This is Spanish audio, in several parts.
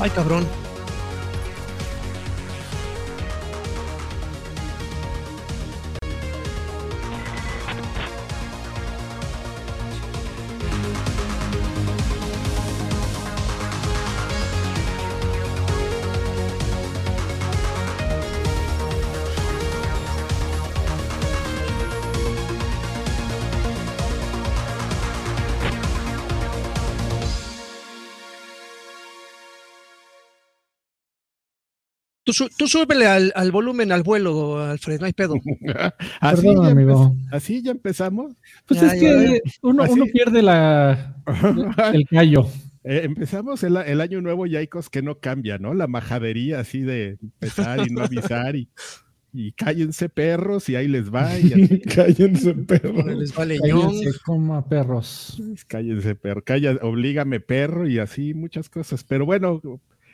Ay, cabrón. Tú, tú súbele al, al volumen al vuelo, Alfred, no hay pedo. así, Perdón, ya amigo. así ya empezamos. Pues Ya, es ya, que uno, pierde la, el callo. Eh, empezamos el, el año nuevo y hay cosas que no cambian, ¿no? La majadería así de empezar y no avisar y, y cállense perros y ahí les va y así, Cállense, perro. Les vale. Cállense, coma perros. cállense perro, calla, oblígame perro y así muchas cosas. Pero bueno,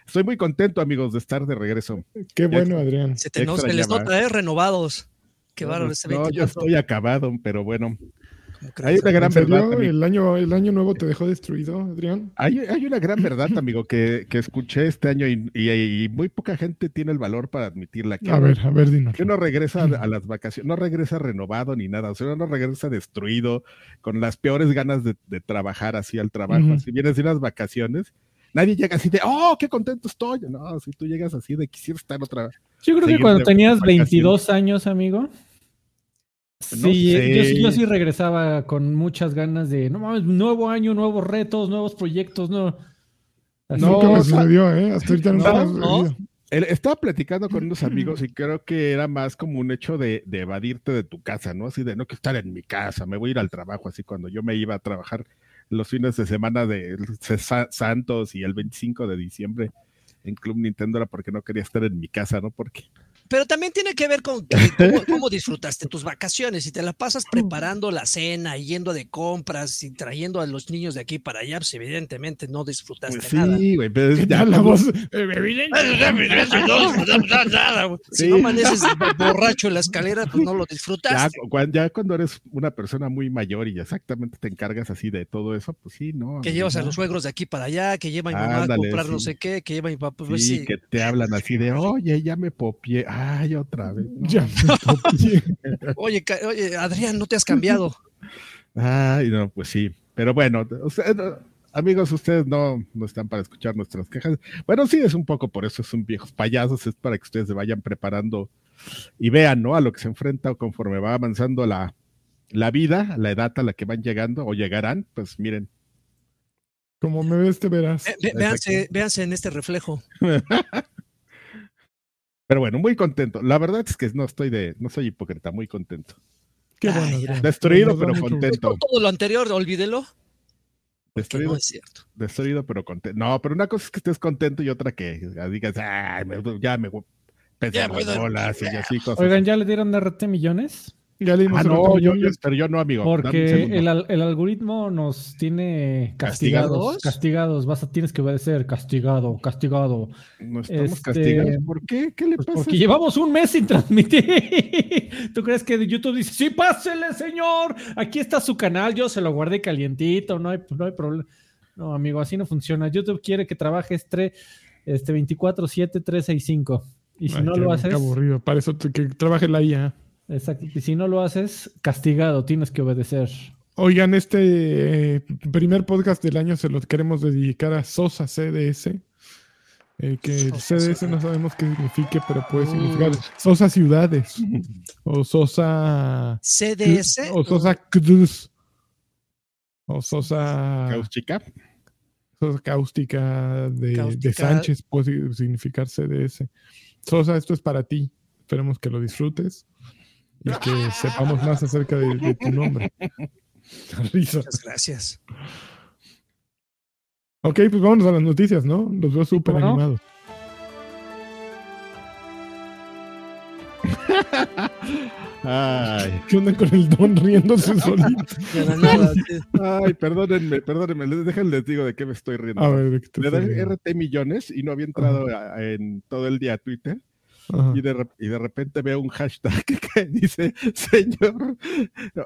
estoy muy contento amigos de estar de regreso. Qué bueno, Adrián. Se, te no- se les nota, ¿eh? Renovados. Qué bárbaro ese no, 24. yo estoy acabado, pero bueno. ¿Cómo Hay una gran verdad, amigo. ¿El año, ¿El año nuevo te dejó destruido, Adrián? Hay, hay una gran verdad, amigo, que, que escuché este año y, y- y muy poca gente tiene el valor para admitirla. Que A ver, a ver, dinos. que uno regresa a, las vacaciones, no regresa renovado ni nada, o sea, uno regresa destruido, con las peores ganas de, de trabajar así al trabajo. Ujú. Si vienes de unas vacaciones, nadie llega así de, oh, qué contento estoy. No, si tú llegas así de, quisiera estar otra vez. Yo creo que cuando tenías vacaciones. 22 años, amigo. No Sí, yo, sí- yo sí regresaba con muchas ganas de, no mames, nuevo año, nuevos retos, nuevos proyectos, no. Así No, Nunca me sucedió, ¿eh? Hasta ahorita no, me no. Él- estaba platicando con unos amigos y creo que era más como un hecho de, de evadirte de tu casa, ¿no? Así de no que estar en mi casa, me voy a ir al trabajo, así cuando yo me iba a trabajar los fines de semana de Sa- Santos y el 25 de diciembre en Club Nintendo era porque no quería estar en mi casa, ¿no? Porque Pero también tiene que ver con que- cómo, cómo disfrutaste tus vacaciones. Si te la pasas preparando la cena, yendo de compras y trayendo a los niños de aquí para allá, pues evidentemente no disfrutaste nada. sí, güey, pero ¿Qué ya voz? Si Sí. no amaneces borracho en la escalera, pues no lo ya, disfrutaste. ya cuando eres una persona muy mayor y exactamente te encargas así de todo eso, pues sí, ¿no? Que llevas a los suegros de aquí para allá, que lleva mi mamá a comprar no sé qué, que lleva mi papá. Pues Sí, sí. que te hablan así de, oye, ya me popié, ay, otra vez. ¿no? Ya me copié. Oye, oye, Adrián, no te has cambiado. Ay, no, pues sí. Pero bueno, usted- amigos, ustedes no, no están para escuchar nuestras quejas. Bueno, sí, es un poco por eso, son viejos payasos, es para que ustedes se vayan preparando y vean, ¿no? A lo que se enfrenta conforme va avanzando la, la vida, la edad a la que van llegando o llegarán, pues miren. Como me ves, te verás. Ve- ve- véanse, véanse en este reflejo. Pero bueno, muy contento. La verdad es que no estoy de, no soy hipócrita, muy contento. Qué Ay, bueno. Destruido, pero contento. Todo lo anterior, olvídelo. Destruido, no es cierto. destruido, pero contento. No, pero una cosa es que estés contento y otra que digas, "Ay, me- ya me pesa Ya las puedo- bolas y así cosas. Oigan, ¿ya le dieron RT millones? Ya le dimos ah, no, yo, pero yo no, amigo. Porque el, al- el algoritmo nos tiene castigados. ¿Castigados? Castigados, vas a, tienes que obedecer, castigado, castigado. No estamos este- castigados. ¿Por qué? ¿Qué le Pues pasa? porque llevamos un mes sin transmitir. ¿Tú crees que YouTube dice, sí, pásele, señor? Aquí está su canal, yo se lo guardé calientito, no hay, no hay problema. No, amigo, así no funciona. YouTube quiere que trabajes tre- este 24-7, 365. Y si Ay, no qué- lo qué haces, aburrido. Para eso que trabaje la IA. Exacto, y si no lo haces, castigado, tienes que obedecer. Oigan, este eh, primer podcast del año se lo queremos dedicar a Sosa CDS. eh, que el Sosa CDS no sabemos qué signifique, pero puede significar Sosa Ciudades. o Sosa. CDS. O Sosa Cruz. O Sosa. Cáustica. Sosa cáustica de, de. Sánchez puede significar CDS. Sosa, esto es para ti. Esperemos que lo disfrutes y que sepamos más acerca de, de tu nombre. Risa. Muchas gracias. Ok, pues vámonos a las noticias, ¿no? Los veo súper animados. Ay, ¿Qué onda con el don riéndose solito? Ay, perdónenme, perdónenme. les- Déjenles les digo de qué me estoy riendo. A ver, ¿de qué te Le riendo? RT millones y no había entrado a- en todo el día a Twitter. Y de, y de repente veo un hashtag que dice, señor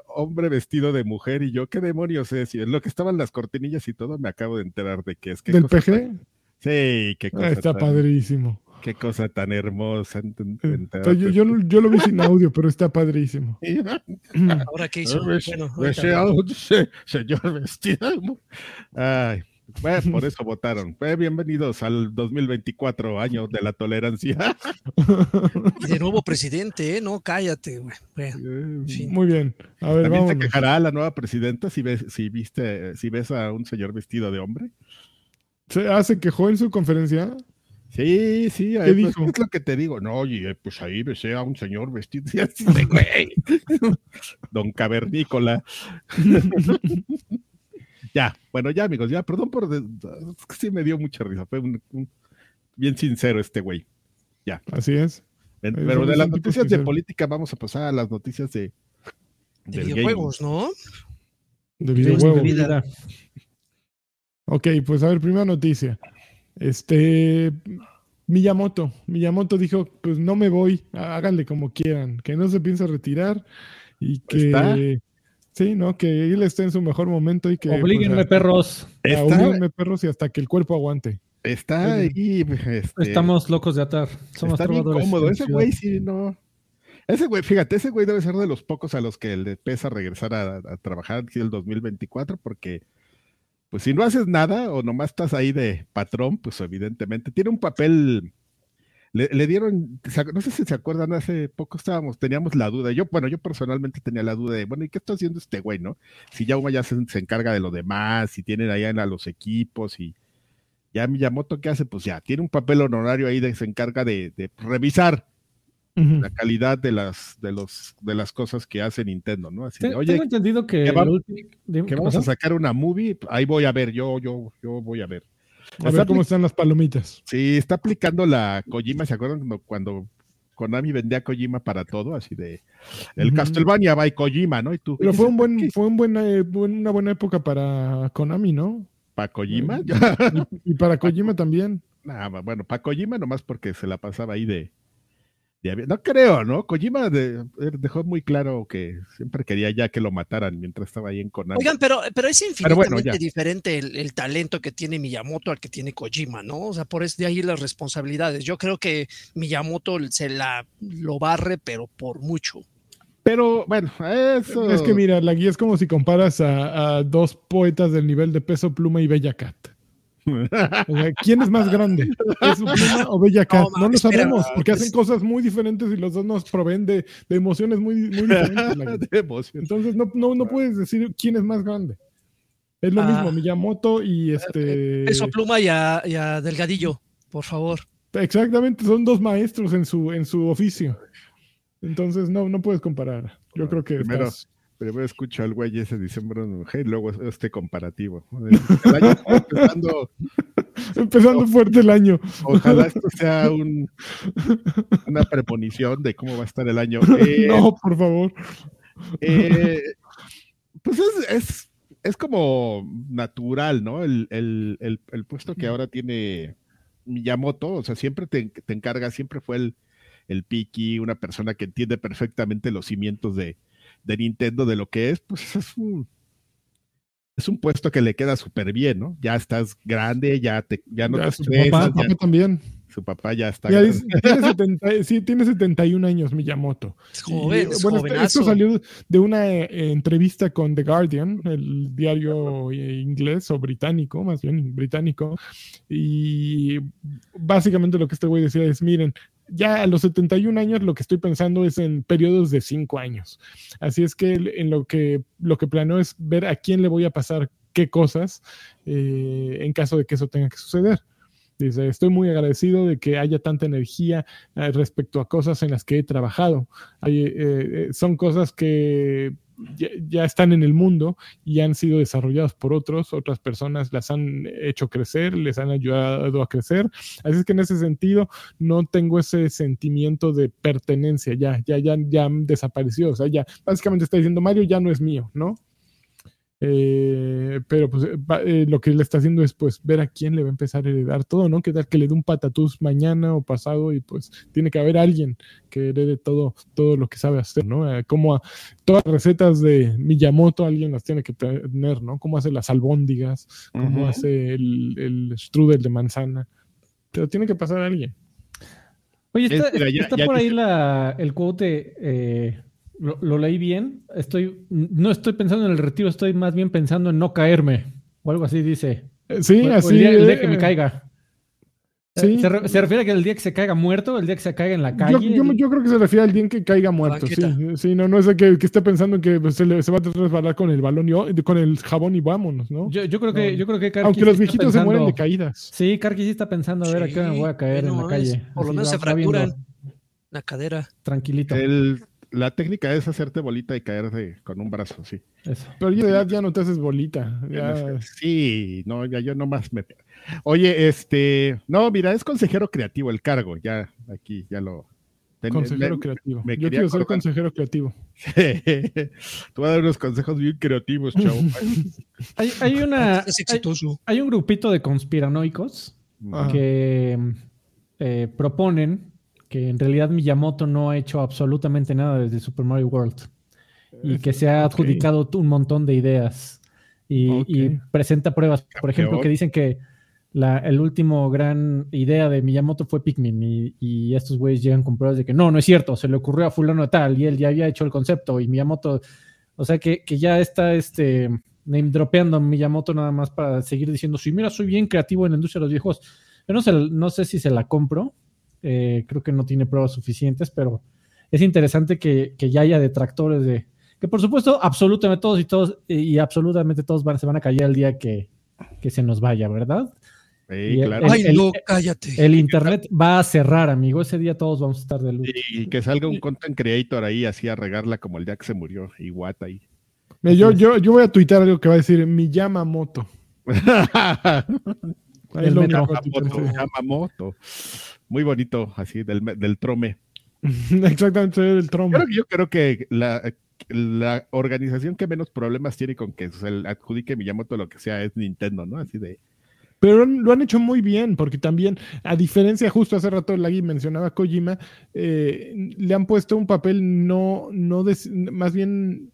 hombre vestido de mujer, y yo, ¿qué demonios es? Y en lo que estaban las cortinillas y todo, me acabo de enterar de que es que ¿Del PG? Sí, qué cosa. Ah, está tan- padrísimo. Qué cosa tan hermosa. Eh, Yo, yo, yo lo vi sin audio, pero está padrísimo. Ahora qué hizo. Bueno, señor vestido. Ay, pues, por eso votaron. Pues, bienvenidos al 2024, año de la tolerancia. y de nuevo presidente, ¿eh? No, cállate, güey. Bueno, Sí. Muy bien. A ver, También se vamos. quejará la nueva presidenta si ves, si viste, si ves a un señor vestido de hombre. ¿Se hace quejó en su conferencia? Sí, sí, ahí, pues, dijo? es lo que te digo. No, oye, pues ahí besé a un señor vestido así de güey. Don Cavernícola. Ya, bueno, ya, amigos, ya, perdón por. que sí me dio mucha risa. Fue un, un- bien sincero este güey. Así es. Pero de las noticias de política vamos a pasar a las noticias de. de videojuegos, ¿no? De videojuegos. Ok, pues a ver, primera noticia. Este Miyamoto. Miyamoto dijo, pues no me voy, háganle como quieran, que no se piensa retirar y que ¿Está? Sí, ¿no? Que él esté en su mejor momento y que Oblíguenme, pues, perros. Está, oblíguenme, perros y hasta que el cuerpo aguante. está ahí. este, Estamos locos de atar. Somos Está bien cómodo. Ese güey sí, no. Ese güey, fíjate, ese güey debe ser de los pocos a los que le pesa regresar a, a trabajar aquí el 2024, porque, pues si no haces nada o nomás estás ahí de patrón, pues evidentemente tiene un papel. Le, le dieron, no sé si se acuerdan, hace poco estábamos, teníamos la duda. Yo, bueno, yo personalmente tenía la duda de, bueno, ¿y qué está haciendo este güey, no? Si ya ya se, se encarga de lo demás, si tienen allá a los equipos y ya Miyamoto, ¿qué hace? Pues ya, tiene un papel honorario ahí de se encarga de, de revisar la calidad de las de los de las cosas que hace Nintendo, ¿no? Así de, oye, Tengo entendido que, que va- el ulti- dime, que ¿qué vamos a sacar una movie, ahí voy a ver, yo, yo, yo voy a ver. A ver cómo están las palomitas. Sí, está aplicando la Kojima, ¿se acuerdan cuando, cuando Konami vendía Kojima para todo? Así de el Ujú. Castlevania by Kojima, ¿no? Y tú, Pero fue un buen, ¿qué? fue un buen, eh, una buena época para Konami, ¿no? ¿Para Kojima? Y, y para Kojima también. Nah, bueno, para Kojima nomás porque se la pasaba ahí de, No creo, ¿no? Kojima de- dejó muy claro que siempre quería ya que lo mataran mientras estaba ahí en Konami. Oigan, pero, pero es Pero bueno, infinitamente diferente el, el talento que tiene Miyamoto al que tiene Kojima, ¿no? O sea, por eso de ahí las responsabilidades. Yo creo que Miyamoto se la lo barre, pero por mucho. Pero bueno, eso. Es que mira, la guía es como si comparas a, a dos poetas del nivel de Peso Pluma y Bella Cat. O sea, ¿quién es más grande? ¿Peso Pluma o Bella Cat? No, lo sabemos, porque pues- hacen cosas muy diferentes y los dos nos proveen de, de emociones muy, muy diferentes. de. Entonces no, no, no puedes decir quién es más grande. Es lo Ah. mismo, Miyamoto y este... Eso pluma y a, y a Delgadillo, por favor. Exactamente, son dos maestros en su, en su oficio. Entonces no, no puedes comparar. Yo creo que Primero, estás- primero escucho al güey ese diciembre y luego este comparativo. El año está empezando, empezando fuerte el año. ojalá esto sea un, una premonición de cómo va a estar el año. Eh, no, por favor. eh, pues es, es, es como natural, ¿no? El, el, el, el puesto que ahora tiene Miyamoto, o sea, siempre te, te encarga, siempre fue el, el Piki, una persona que entiende perfectamente los cimientos de, de Nintendo, de lo que es, pues es un, es un puesto que le queda súper bien, ¿no? Ya estás grande, ya, te, ya no Ya te su estresas, papá, ya- papá también. su papá ya está Ya tiene, 70, sí, tiene 71 años Miyamoto. Es Y, joven, es bueno, jovenazo. esto salió de una eh, entrevista con The Guardian, el diario eh, inglés o británico, más bien británico. Y básicamente lo que este güey decía es, miren, ya a los 71 años lo que estoy pensando es en periodos de 5 años. Así es que en lo que, lo que planeo es ver a quién le voy a pasar qué cosas eh, en caso de que eso tenga que suceder. Dice, estoy muy agradecido de que haya tanta energía eh, respecto a cosas en las que he trabajado. Eh, son cosas que ya, ya están en el mundo y han sido desarrolladas por otros, otras personas las han hecho crecer, les han ayudado a crecer. Así es que en ese sentido no tengo ese sentimiento de pertenencia, ya, ya, ya, ya desapareció. O sea, ya básicamente está diciendo Mario ya no es mío, ¿no? Eh, pero pues va- eh, lo que le está haciendo es pues ver a quién le va a empezar a heredar todo, ¿no? Que tal que le dé un patatús mañana o pasado y pues tiene que haber alguien que herede todo, todo lo que sabe hacer, ¿no? Eh, como a- todas las recetas de Miyamoto alguien las tiene que tener, ¿no? Cómo hace las albóndigas, cómo hace el, el strudel de manzana. Pero tiene que pasar a alguien. Oye, Es- está, mira, ya- está ya por ahí la, el quote, eh, lo, lo leí bien. Estoy, no estoy pensando en el retiro, estoy más bien pensando en no caerme. O algo así dice. Eh, Sí, O- o así. el, día, el día que me caiga. Sí. ¿Se, re- se refiere a que el día que se caiga muerto, el día que se caiga en la calle? Yo, yo- yo creo que se refiere al día en que caiga muerto. Sí, sí, no, no es de que, que esté pensando en que pues, se, le- se va a resbalar con el balón y o- con el jabón y vámonos, ¿no? Yo, yo creo que, No. yo creo que Karki Aunque los viejitos se mueren de caídas. Sí, Karki sí está pensando a ver a qué hora me voy a caer en la calle. es- por lo Así menos se fracturan la cadera. Tranquilito. El- la técnica es hacerte bolita y caer de- con un brazo, sí. Eso. Pero ya de edad ya no te haces bolita. ya- Sí, no, ya yo nomás me. Oye, este. No, mira, es consejero creativo el cargo, ya aquí, ya lo. ten- consejero me- creativo. me Yo quiero ser acordar. consejero creativo. Te voy a dar unos consejos bien creativos, chavo. Hay, hay una. Es hay- exitoso. hay un grupito de conspiranoicos Ajá. que eh, proponen que en realidad Miyamoto no ha hecho absolutamente nada desde Super Mario World. Y que se ha adjudicado un montón de ideas. Y, presenta pruebas. Por ejemplo, que dicen que la el último gran idea de Miyamoto fue Pikmin. Y, y estos güeyes llegan con pruebas de que no, no es cierto, se le ocurrió a fulano de tal y él ya había hecho el concepto y Miyamoto, o sea que, que ya está este name dropeando a Miyamoto nada más para seguir diciendo, sí, mira, soy bien creativo en la industria de los viejos. Yo no sé, no sé si se la compro, eh, creo que no tiene pruebas suficientes, pero es interesante que, que ya haya detractores de, que por supuesto, absolutamente todos y todos, y absolutamente todos van, se van a callar el día que, que se nos vaya, ¿verdad? Sí, Y el- claro. el- Ay, no, cállate. El internet va a cerrar, amigo. Ese día todos vamos a estar de luto. Y que salga un content creator ahí así a regarla como el día que se murió, Iguata ahí. Mira, yo, yo, yo voy a tuitear algo que va a decir mi Yamamoto. El. Yamamoto. Muy bonito, así, del, del trome. Exactamente, el. Creo que yo creo que la, la organización que menos problemas tiene con que se le adjudique Miyamoto lo que sea es Nintendo, ¿no? Así de. Pero lo han hecho muy bien, porque también, a diferencia, justo hace rato Lagui mencionaba a Kojima, eh, le han puesto un papel no, no más bien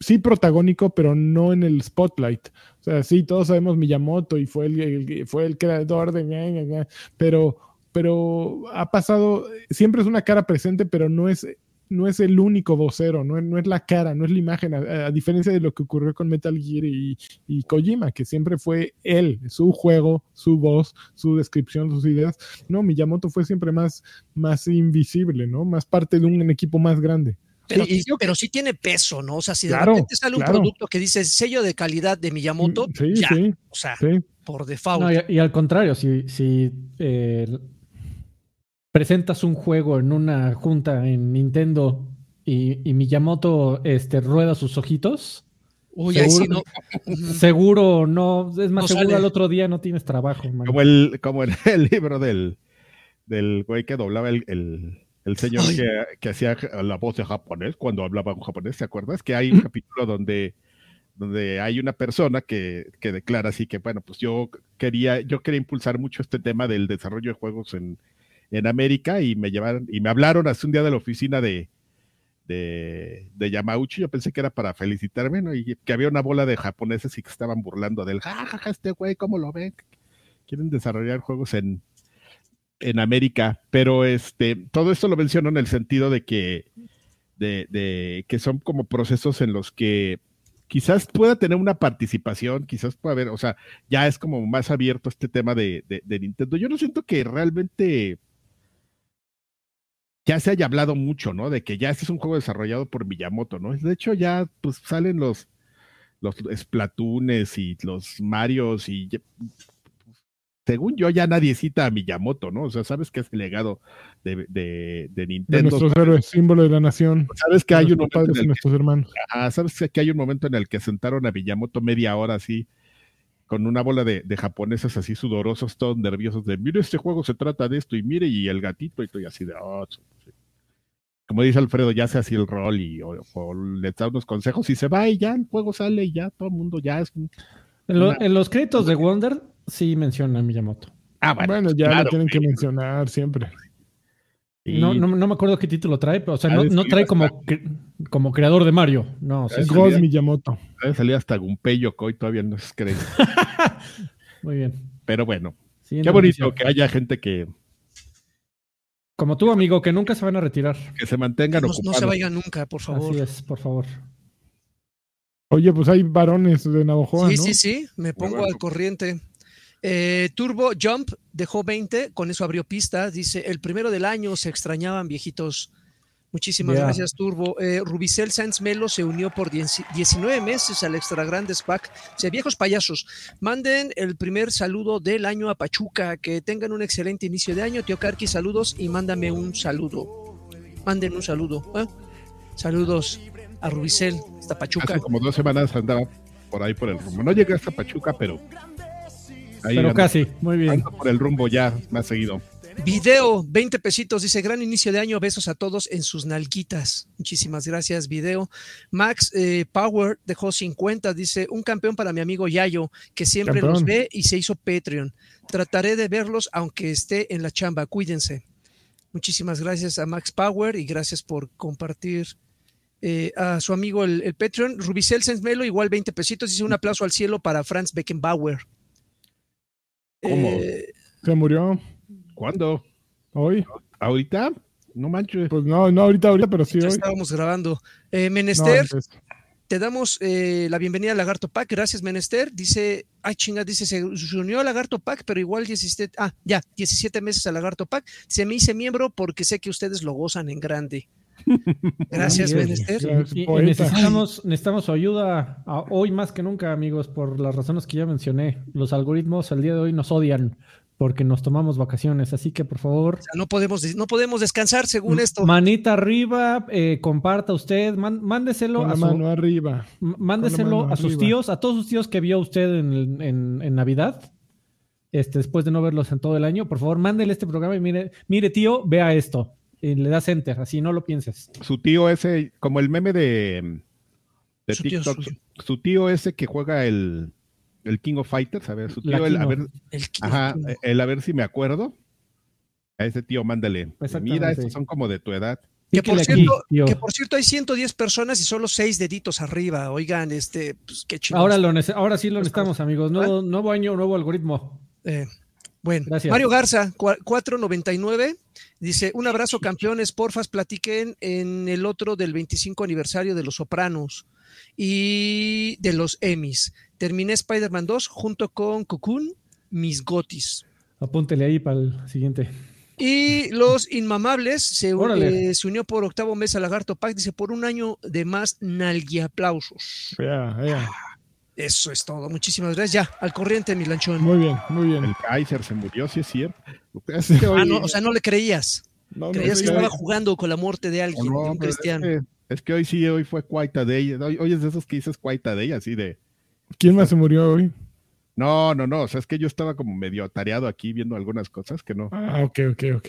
sí protagónico, pero no en el spotlight. O sea, sí, todos sabemos Miyamoto y fue el, el- fue el creador de pero, pero ha pasado, siempre es una cara presente, pero no es, no es el único vocero, no es, no es la cara, no es la imagen, a, a diferencia de lo que ocurrió con Metal Gear y, y Kojima, que siempre fue él, su juego, su voz, su descripción, sus ideas. No, Miyamoto fue siempre más, más invisible, ¿no? Más parte de un equipo más grande. Pero, Sí, yo- pero sí tiene peso, ¿no? O sea, si de Claro, repente sale un claro. producto que dice sello de calidad de Miyamoto, Mm, Sí, ya, sí, o sea, sí. por default. No, y, y al contrario, si, si eh, presentas un juego en una junta en Nintendo y, y Miyamoto este, rueda sus ojitos, Uy, sí seguro- no. seguro no, es más, No seguro sale. al otro día no tienes trabajo. man. Como el, como en el libro del, del güey que doblaba el, el, el señor que hacía la voz de japonés cuando hablaba un japonés, ¿te acuerdas? Que hay un capítulo donde, donde hay una persona que, que declara así que, bueno, pues yo quería, yo quería impulsar mucho este tema del desarrollo de juegos en, en América y me llevaron, y me hablaron hace un día de la oficina de, de, de Yamauchi, yo pensé que era para felicitarme, ¿no? Y que había una bola de japoneses y que estaban burlando del, jajaja, este güey, ¿cómo lo ven? Quieren desarrollar juegos en, en América, pero este, todo esto lo menciono en el sentido de que, de, de que son como procesos en los que quizás pueda tener una participación, quizás pueda haber, o sea, ya es como más abierto este tema de, de Nintendo. Yo no siento que realmente ya se haya hablado mucho, ¿no? De que ya este es un juego desarrollado por Miyamoto, ¿no? De hecho, ya pues salen los, los Splatoons y los Marios y según yo ya nadie cita a Miyamoto, ¿no? O sea, sabes que es el legado de, de, de De Nintendo. nuestros héroes, símbolo de la nación. Sabes que hay un momento padres en y el que nuestros hermanos. Sabes que hay un momento en el que sentaron a Miyamoto media hora así, con una bola de, de japoneses así sudorosos, todos nerviosos, de mire, este juego se trata de esto, y mire, y el gatito, y todo, y así de, "Oh, sí". como dice Alfredo, ya se así el rol y o, o le da unos consejos y se va y ya el juego sale y ya todo el mundo ya es un... En, lo- Una- en los créditos de Wonder sí menciona a Miyamoto. Ah, bueno, Bueno, ya claro, lo tienen que mencionar siempre. Y- No, no, no me acuerdo qué título trae, pero o sea, no, no trae hasta- como, cre- como creador de Mario. No, Es. Ghost realidad- Miyamoto. debe salir hasta Gunpei Yokoi, todavía no se cree. Muy bien. Pero bueno, Siguiente qué bonito noticia. que haya gente que, Como tú, amigo, que nunca se van a retirar. que se mantengan No, no ocupados. se vayan nunca, por favor. Así es, por favor. Oye, pues hay varones de Navajoa, Sí, ¿no? sí, sí, me pongo bueno. al corriente. Eh, Turbo Jump dejó 20, con eso abrió pista. Dice, el primero del año se extrañaban viejitos. Muchísimas gracias, Turbo. Eh, Rubicel Sanz Melo se unió por 10 19 meses al Extra Grandes Pack. O sea, viejos payasos, manden el primer saludo del año a Pachuca. Que tengan un excelente inicio de año. Tío Carqui, saludos y mándame un saludo. Manden un saludo. ¿eh? Saludos a Rubicel, hasta Pachuca. Hace como dos semanas andaba por ahí por el rumbo. No llegué hasta Pachuca, pero ahí Pero ando- casi, muy bien. ando por el rumbo ya más seguido. Video, 20 pesitos, dice, gran inicio de año, besos a todos en sus nalguitas. Muchísimas gracias, video. Max eh, Power dejó 50, dice, un campeón para mi amigo Yayo, que siempre Campeón. los ve y se hizo Patreon. Trataré de verlos aunque esté en la chamba, cuídense. Muchísimas gracias a Max Power y gracias por compartir eh, a su amigo el, el Patreon. Rubicel Sensmelo, igual 20 pesitos, dice un aplauso al cielo para Franz Beckenbauer. ¿Cómo? Eh, Se murió ¿Cuándo? hoy. ¿Ahorita? No manches. Pues no, no ahorita, ahorita, pero sí ya hoy. estábamos grabando. Eh, Menester, te damos eh, la bienvenida a Lagarto Pack. Gracias, Menester. Dice, ay, chinga, dice, se, se unió a Lagarto Pack, pero igual 17, ah, ya, 17 meses a Lagarto Pack. Se me hice miembro porque sé que ustedes lo gozan en grande. Gracias, poeta. necesitamos, necesitamos su ayuda a- hoy más que nunca, amigos, por las razones que ya mencioné. Los algoritmos al día de hoy nos odian porque nos tomamos vacaciones. Así que, por favor, O sea, no podemos, no podemos descansar según esto. manita arriba, eh, comparta usted, man- mándeselo Con a su- mano arriba. Mándeselo mano a sus arriba. tíos, a todos sus tíos que vio usted en, en- en Navidad, este, después de no verlos en todo el año. Por favor, mándele este programa y mire, mire tío, vea esto. Y le das enter, así no lo pienses. Su tío ese, como el meme de, de Su tío TikTok, suyo. su tío ese que juega el, el King of Fighters, a ver, su tío, el, a ver, El, ajá, el a ver si me acuerdo. A ese tío, mándale. Mira, estos son como de tu edad. que, por aquí, cierto, tío. que por cierto hay 110 personas y solo 6 deditos arriba. Oigan, este, pues qué chido. Ahora, lo ahora sí lo necesitamos, amigos. Nuevo, nuevo año, nuevo algoritmo. Eh, bueno, Gracias. Mario Garza, cua- 499, dice, un abrazo campeones, porfas, platiquen en el otro del 25 aniversario de Los Sopranos y de los Emmys. Terminé Spider-Man 2 junto con Cocoon, mis gotis. Apúntele ahí para el siguiente. Y los Inmamables se, eh, se unió por octavo mes a Lagarto Pack, dice, por un año de más nalguiaplausos. Ya, ya. Eso es todo. Muchísimas gracias. Ya, al corriente, mi lanchón. Muy bien, muy bien. El Kaiser se murió, sí es cierto. Ah, no, o sea, no le creías. No, no, Creías sí, que estaba jugando con la muerte de alguien, no, de un es cristiano. que- Es que hoy sí, hoy fue Cuaita de ella. Hoy, hoy es de esos que dices Cuaita de ella, así de. ¿Quién más se murió hoy? No, no, no. O sea, es que yo estaba como medio atareado aquí viendo algunas cosas que no. Ah, ok, ok, ok.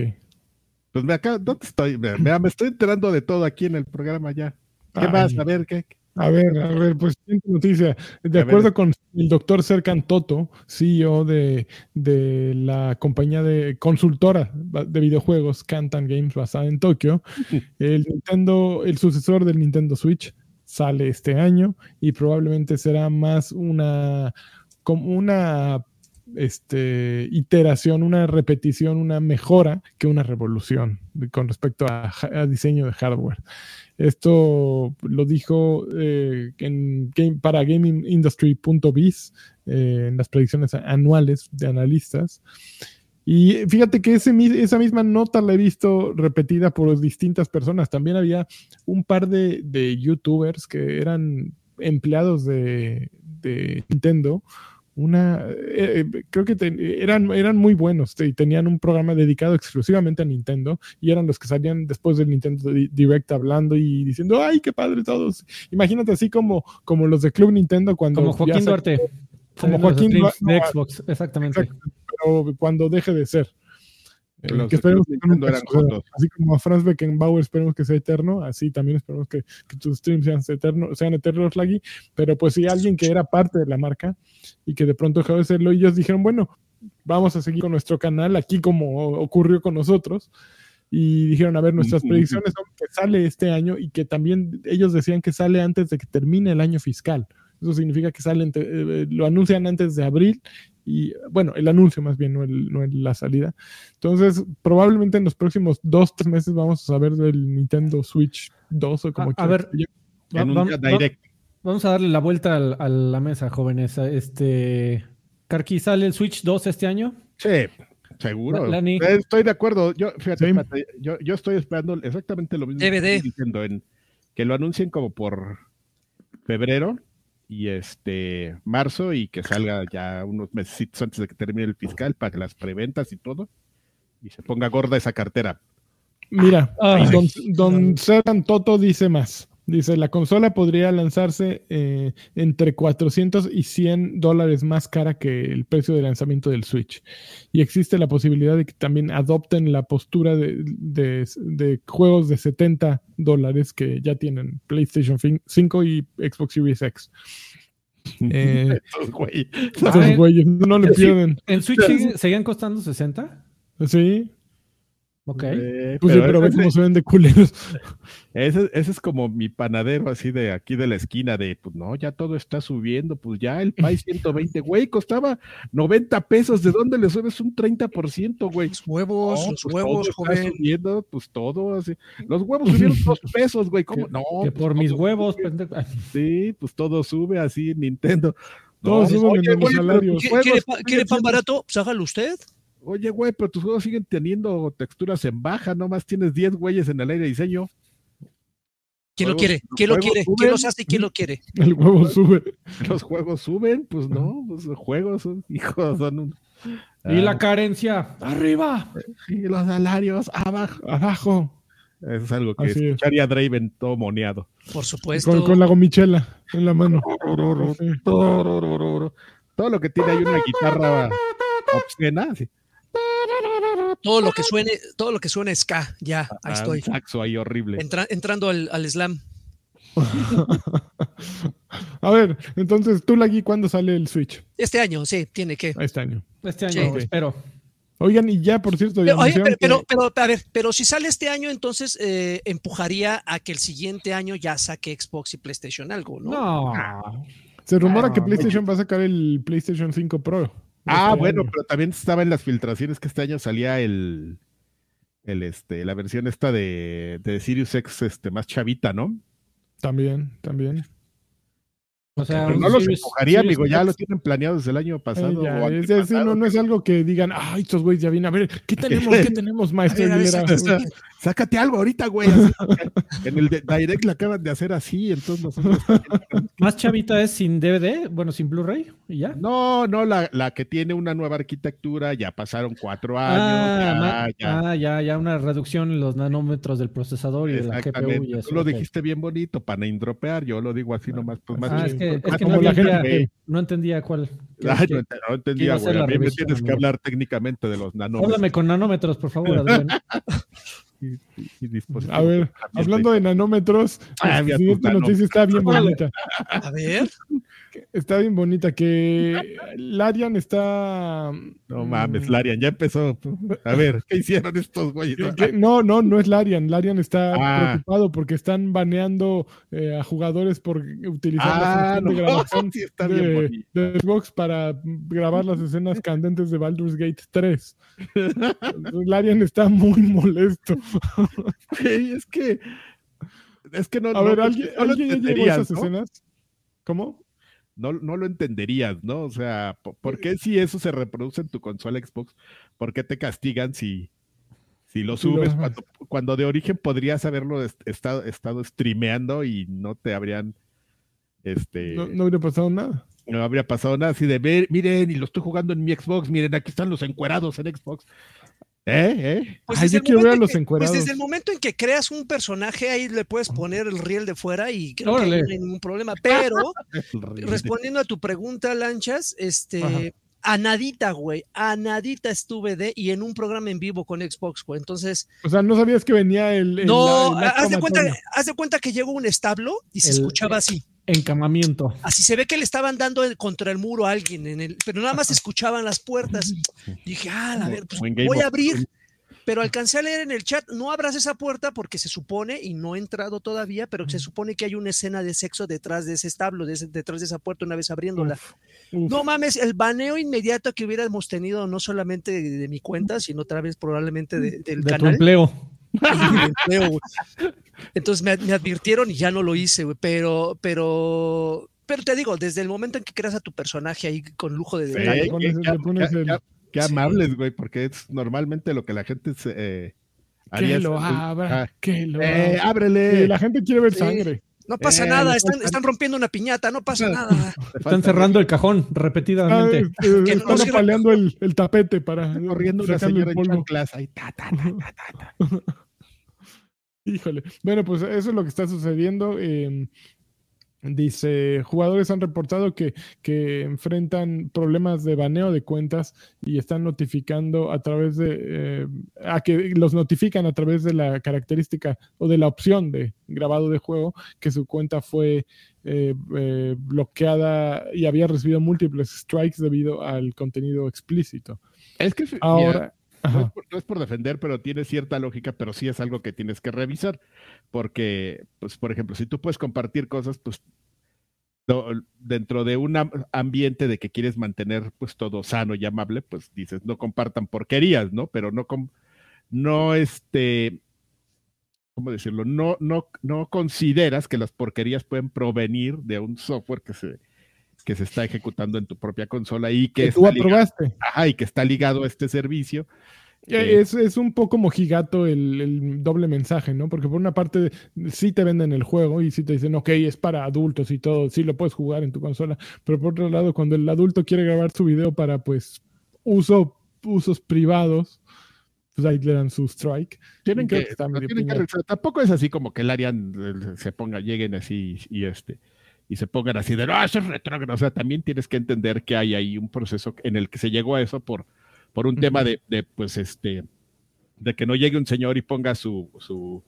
Pues me acá, ¿dónde estoy? Me, me- me estoy enterando de todo aquí en el programa ya. ¿Qué Ay. más? A ver, ¿qué? A ver, a ver, pues siguiente noticia. De acuerdo con el doctor Serkan Toto, CEO de, de la compañía de consultora de videojuegos Kantan Games basada en Tokio, el Nintendo, el sucesor del Nintendo Switch sale este año y probablemente será más una como una este, iteración, una repetición, una mejora que una revolución con respecto a diseño de hardware. Esto lo dijo eh, en game, para gamingindustry.biz eh, en las predicciones anuales de analistas. Y fíjate que ese, esa misma nota la he visto repetida por distintas personas. También había un par de, de youtubers que eran empleados de, de Nintendo. Una, eh, eh, creo que te- eran, eran muy buenos y tenían un programa dedicado exclusivamente a Nintendo y eran los que salían después del Nintendo Di- Direct hablando y diciendo, ay, qué padre todos. Imagínate así como, como los de Club Nintendo cuando... Como Joaquín Duarte. Como Joaquín Duarte, de Xbox, exactamente. Exacto, pero cuando deje de ser. Eh, Los que esperemos que nunca eran jotos. Así como a Franz Beckenbauer esperemos que sea eterno, así también esperemos que, que tus streams sean, eternos, sean eternos, Laggy. Pero pues sí, alguien que era parte de la marca y que de pronto dejó de serlo, y ellos dijeron, bueno, vamos a seguir con nuestro canal aquí como ocurrió con nosotros. Y dijeron, a ver, nuestras predicciones son que sale este año y que también ellos decían que sale antes de que termine el año fiscal. Eso significa que sale, entre- eh, lo anuncian antes de abril y, bueno, el anuncio más bien, no, el- no el- la salida. Entonces, probablemente en los próximos dos, tres meses vamos a saber del Nintendo Switch 2 o como A- a ver, En un direct. Vamos a darle la vuelta al- a la mesa, jóvenes. Este. Karki, ¿sale el Switch 2 este año? Sí, seguro. Lani. Eh, Estoy de acuerdo. Yo, fíjate, Sí. espérate, yo, yo estoy esperando exactamente lo mismo que DVD. diciendo, en que lo anuncien como por febrero y este marzo y que salga ya unos meses antes de que termine el fiscal para que las preventas y todo y se ponga gorda esa cartera. Mira, Ay. don, don Serran Toto dice más. Dice, la consola podría lanzarse eh, entre 400 y 100 dólares más cara que el precio de lanzamiento del Switch. Y existe la posibilidad de que también adopten la postura de, de- de juegos de 70 dólares que ya tienen PlayStation 5 y Xbox Series X. Eh, Esos güey. esos Ah, güeyes no le pierden. ¿En Switch seguían costando 60? Sí, Ok. Eh, pues sí, pero pero ve cómo se ven de culeros. Ese, ese es como mi panadero así de aquí de la esquina de, pues no, ya todo está subiendo, pues ya el país 120, güey, costaba 90 pesos, ¿de dónde le subes un 30%, güey? Los huevos, No, los pues huevos, todo joven. subiendo, pues todo así. Los huevos subieron dos pesos, güey, ¿cómo? Que- No, que pues, por mis todo huevos, pendejo. Sí, pues todo sube así en Nintendo. Todo pues, sube en los güey, pero salarios. tus ¿Qui- juegos ¿Quiere, quiere pan barato? Pues hágalo usted. Oye, güey, pero tus juegos siguen teniendo texturas en baja, nomás tienes 10 güeyes en el aire de diseño. ¿Quién lo quiere? ¿Quién lo quiere? suben. ¿Quién los hace y quién lo quiere? El huevo sube. Los juegos suben, pues no, pues los juegos son, hijos, son un... Y la Ah, carencia, arriba. y los salarios abajo. Abajo. Eso es algo que Así es. escucharía a Draven todo moneado. Por supuesto. Con, con la gomichela en la mano. Todo lo que tiene hay una guitarra obscena, así. Todo lo que suene, todo lo que suene ska, ya, ahí Ah, estoy. Un saxo ahí horrible. Entra- entrando al, al slam. A ver, entonces tú, Lagui, ¿cuándo sale el Switch? Este año, sí, tiene que. Este año. Este año, Sí. espero. Oigan, y ya, por cierto, Pero, oye, pero, que- pero, pero, a ver, pero si sale este año, entonces eh, empujaría a que el siguiente año ya saque Xbox y PlayStation algo, ¿no? No. se rumora que no, PlayStation va a sacar el PlayStation 5 Pro. Ah, Este bueno, año. pero también estaba en las filtraciones que este año salía el, el este, la versión esta de, de Sirius X este, más chavita, ¿no? También, también. O sea, Pero no los empujaría, amigo, ya lo tienen planeado desde el año pasado. Ya, o es no, no es algo que digan, ay, estos güeyes ya vienen a ver, ¿qué tenemos? ¿Qué tenemos, maestro a ver, Sácate algo ahorita, güey. en el de- Direct le acaban de hacer así, entonces nosotros Más chavita es sin DVD, bueno, sin Blu-ray y ya. No, no, la, la que tiene una nueva arquitectura, ya pasaron cuatro Ah, años, ma- ya, ya. ah, ya, ya una reducción en los nanómetros del procesador y de la GPU Exactamente. y eso. Tú lo dijiste bien bonito para indropear, yo lo digo así nomás. Pues, más Ah, que, es que no, gente. no entendía cuál. Ay, qué- no, entendía, güey. A mí me tienes que hablar técnicamente de los nanómetros. Háblame con nanómetros, por favor, Adrián. y, y- y dispositivos A ver, hablando de nanómetros, Ah, la mira, siguiente tus nano- noticia está bien bonita. A ver, Está bien bonita que Larian está... No mames, mm, Larian, ya empezó. A ver, ¿qué hicieron estos güeyes? no, no, no es Larian. Larian está Ah. preocupado porque están baneando eh, a jugadores por utilizar la Ah, función no, de grabación sí, está bien de, Xbox para grabar las escenas candentes de Baldur's Gate 3. Entonces, Larian está muy molesto. Es que. Es que no, A no, ver, ¿alguien, no lo ¿alguien ya llegó a entenderías, esas escenas? ¿Cómo? No, no lo entenderías, ¿no? O sea, po- ¿por qué si eso se reproduce en tu consola Xbox? ¿Por qué te castigan si, si lo subes cuando, cuando de origen podrías haberlo est- estado, estado streameando y no te habrían, este, No, no, no habría pasado nada. habría pasado nada así de ver, miren, y lo estoy jugando en mi Xbox, miren, aquí están los encuerados en Xbox. ¿Eh? ¿Eh? pues Ay, desde yo el quiero ver a momento los en que- encuerados. Pues desde el momento en que creas un personaje, ahí le puedes poner el riel de fuera y creo Órale. que no hay ningún problema. Pero respondiendo a tu pregunta, Lanchas, este, Ajá. a nadita, güey, a nadita estuve de y en un programa en vivo con Xbox, güey. Entonces, O sea, no sabías que venía el. el- no, la- el haz de cuenta, haz de cuenta que llegó un establo y se El- escuchaba así. Encamamiento. Así se ve que le estaban dando contra el muro a alguien, en el, pero nada más escuchaban las puertas. Dije, ah, a ver, pues voy a abrir. Pero alcancé a leer en el chat, no abras esa puerta porque se supone, y no he entrado todavía, pero se supone que hay una escena de sexo detrás de ese establo, de ese- detrás de esa puerta una vez abriéndola. Uf, uf. No mames, el baneo inmediato que hubiéramos tenido, no solamente de, de mi cuenta, sino otra vez probablemente de- del De tu canal. empleo. Empleo. Entonces me, me advirtieron y ya no lo hice, güey, pero, pero, pero te digo, desde el momento en que creas a tu personaje ahí con lujo de detalle, qué- le pones qué- el- qué- qué Sí. amables, güey, porque es normalmente lo que la gente se, eh, Que haría. lo es- abra, ah, que lo eh, abra. ábrele. Sí, la gente quiere ver Sí. sangre. no pasa Eh, nada, están, rompiendo una piñata, no pasa nada. te Están cerrando el cajón Ah, repetidamente. eh, Que están apaleando el, el tapete para corriendo una señora el en polvo. chanclas ahí, ta, ta, ta, ta, ta, ta. Híjole. Bueno, pues eso es lo que está sucediendo. eh, dice, jugadores han reportado que, que enfrentan problemas de baneo de cuentas y están notificando a través de, eh, a que los notifican a través de la característica o de la opción de grabado de juego que su cuenta fue eh, eh, bloqueada y había recibido múltiples strikes debido al contenido explícito. Es que, Ahora, no, es por, no es por defender, pero tiene cierta lógica, pero sí es algo que tienes que revisar, porque, pues, por ejemplo, si tú puedes compartir cosas, pues, dentro de un am- ambiente de que quieres mantener, pues, todo sano y amable, pues, dices, no compartan porquerías, ¿no? Pero no, no, este, ¿cómo decirlo? No, no, no consideras que las porquerías pueden provenir de un software que se, que se está ejecutando en tu propia consola y que, que tú está ligado- aprobaste. Ajá, y que está ligado a este servicio. Eh, Es, es un poco mojigato el, el doble mensaje, ¿no? Porque por una parte sí te venden el juego y sí te dicen, ok, es para adultos y todo, sí lo puedes jugar en tu consola, pero por otro lado, cuando el adulto quiere grabar su video para, pues, uso, usos privados, pues ahí le dan su strike. tienen que, que medio tienen que. Tampoco es así como que el Arian eh, se ponga, lleguen así y este y se pongan así de no, eso es retrógrado. O sea, también tienes que entender que hay ahí un proceso en el que se llegó a eso por, por un tema de, de, pues este de que no llegue un señor y ponga su, su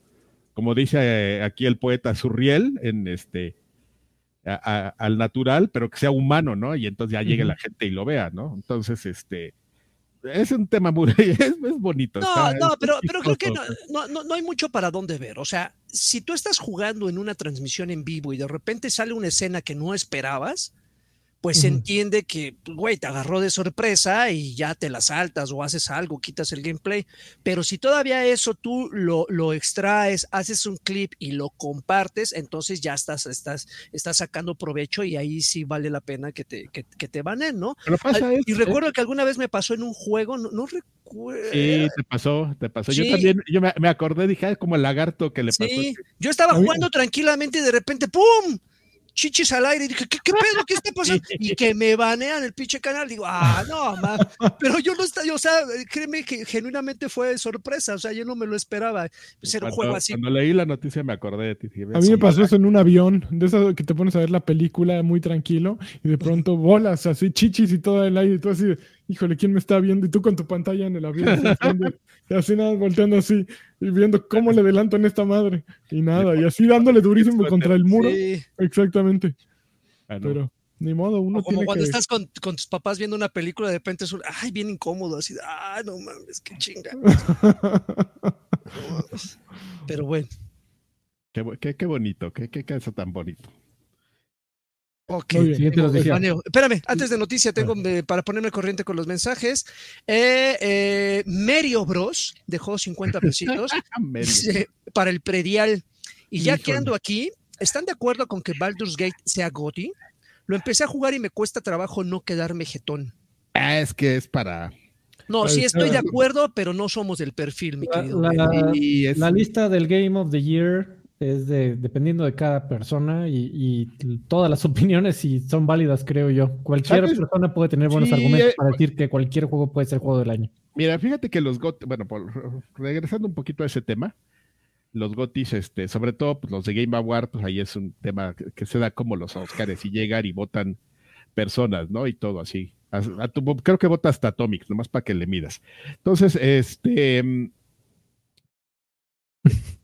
como dice eh, aquí el poeta, su riel en este a- a- al natural, pero que sea humano, ¿no? Y entonces ya llegue la gente y lo vea, ¿no? Entonces, este es un tema muy es, es bonito. No, no, pero, pero creo que no, no, no hay mucho para dónde ver. O sea, si tú estás jugando en una transmisión en vivo y de repente sale una escena que no esperabas, pues se entiende que, pues, güey, te agarró de sorpresa y ya te la saltas o haces algo, quitas el gameplay. Pero si todavía eso tú lo, lo extraes, haces un clip y lo compartes, entonces ya estás, estás, estás sacando provecho y ahí sí vale la pena que te, que, que te banen, ¿no? Pero pasa Al- eso, y ¿eh? recuerdo que alguna vez me pasó en un juego, no, no recuerdo. Sí, te pasó, te pasó. Sí. Yo también, yo me, me acordé, dije, "Ay, como el lagarto que le pasó. Sí, yo estaba jugando tranquilamente y de repente, ¡pum! Chichis al aire y dije, ¿qué, qué pedo? ¿Qué está pasando? Y que me banean el pinche canal. Digo, ah, no, ma. Pero yo no estaba, o sea, créeme que genuinamente fue sorpresa, o sea, yo no me lo esperaba. Era un Cuando, juego así. cuando leí la noticia me acordé de ti. A mí me "Eso, pasó eso en un avión, de eso que te pones a ver la película muy tranquilo y de pronto bolas así, chichis y todo el aire y tú así, de, híjole, ¿quién me está viendo? Y tú con tu pantalla en el avión, y así nada, volteando así y viendo cómo le adelanto en esta madre y nada, y así dándole durísimo contra el muro. Sí. Exactamente, Ah, no. pero ni modo, uno O como tiene cuando que... estás con, con tus papás viendo una película, de repente es un, ay, bien incómodo, así, ah, no mames, qué chinga. Pero bueno, Qué, qué- qué bonito, qué, qué caso tan bonito. Ok. Muy bien. Siguiente Tengo- noticia. baneo. Espérame, antes de noticia tengo eh, para ponerme corriente con los mensajes. Eh, eh, Merio Bros dejó 50 pesitos Ah, para el predial. Y ya que Híjole. ando aquí, ¿están de acuerdo con que Baldur's Gate sea GOTY? Lo empecé a jugar y me cuesta trabajo no quedarme jetón. Ah, es que es para. No, sí está. estoy de acuerdo, pero no somos del perfil, mi querido. la- Merio. y es- la lista del Game of the Year es de dependiendo de cada persona y, y todas las opiniones si son válidas, creo yo. Cualquier ¿Sabes? persona puede tener buenos Sí, argumentos eh, para decir que cualquier juego puede ser juego del año. Mira, fíjate que los GOT, bueno, por- regresando un poquito a ese tema, los GOTIS, este, sobre todo pues, los de Game Award, pues ahí es un tema que, que se da como los Oscars y llegan y votan personas, ¿no? Y todo así. A- a tu- creo que vota hasta Atomic, nomás para que le midas. Entonces, este.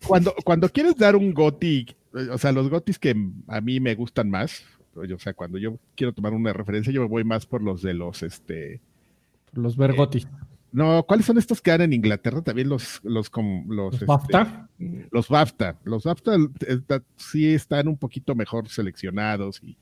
Cuando, cuando quieres dar un GOTI, eh, o sea, los GOTIs que a mí me gustan más, o sea, cuando yo quiero tomar una referencia, yo me voy más por los de los, este, Los Bergotti. no, ¿cuáles son estos que dan en Inglaterra? También los, los, com- los, Los este, BAFTA. los BAFTA. Los BAFTA eh, ta- sí están un poquito mejor seleccionados y,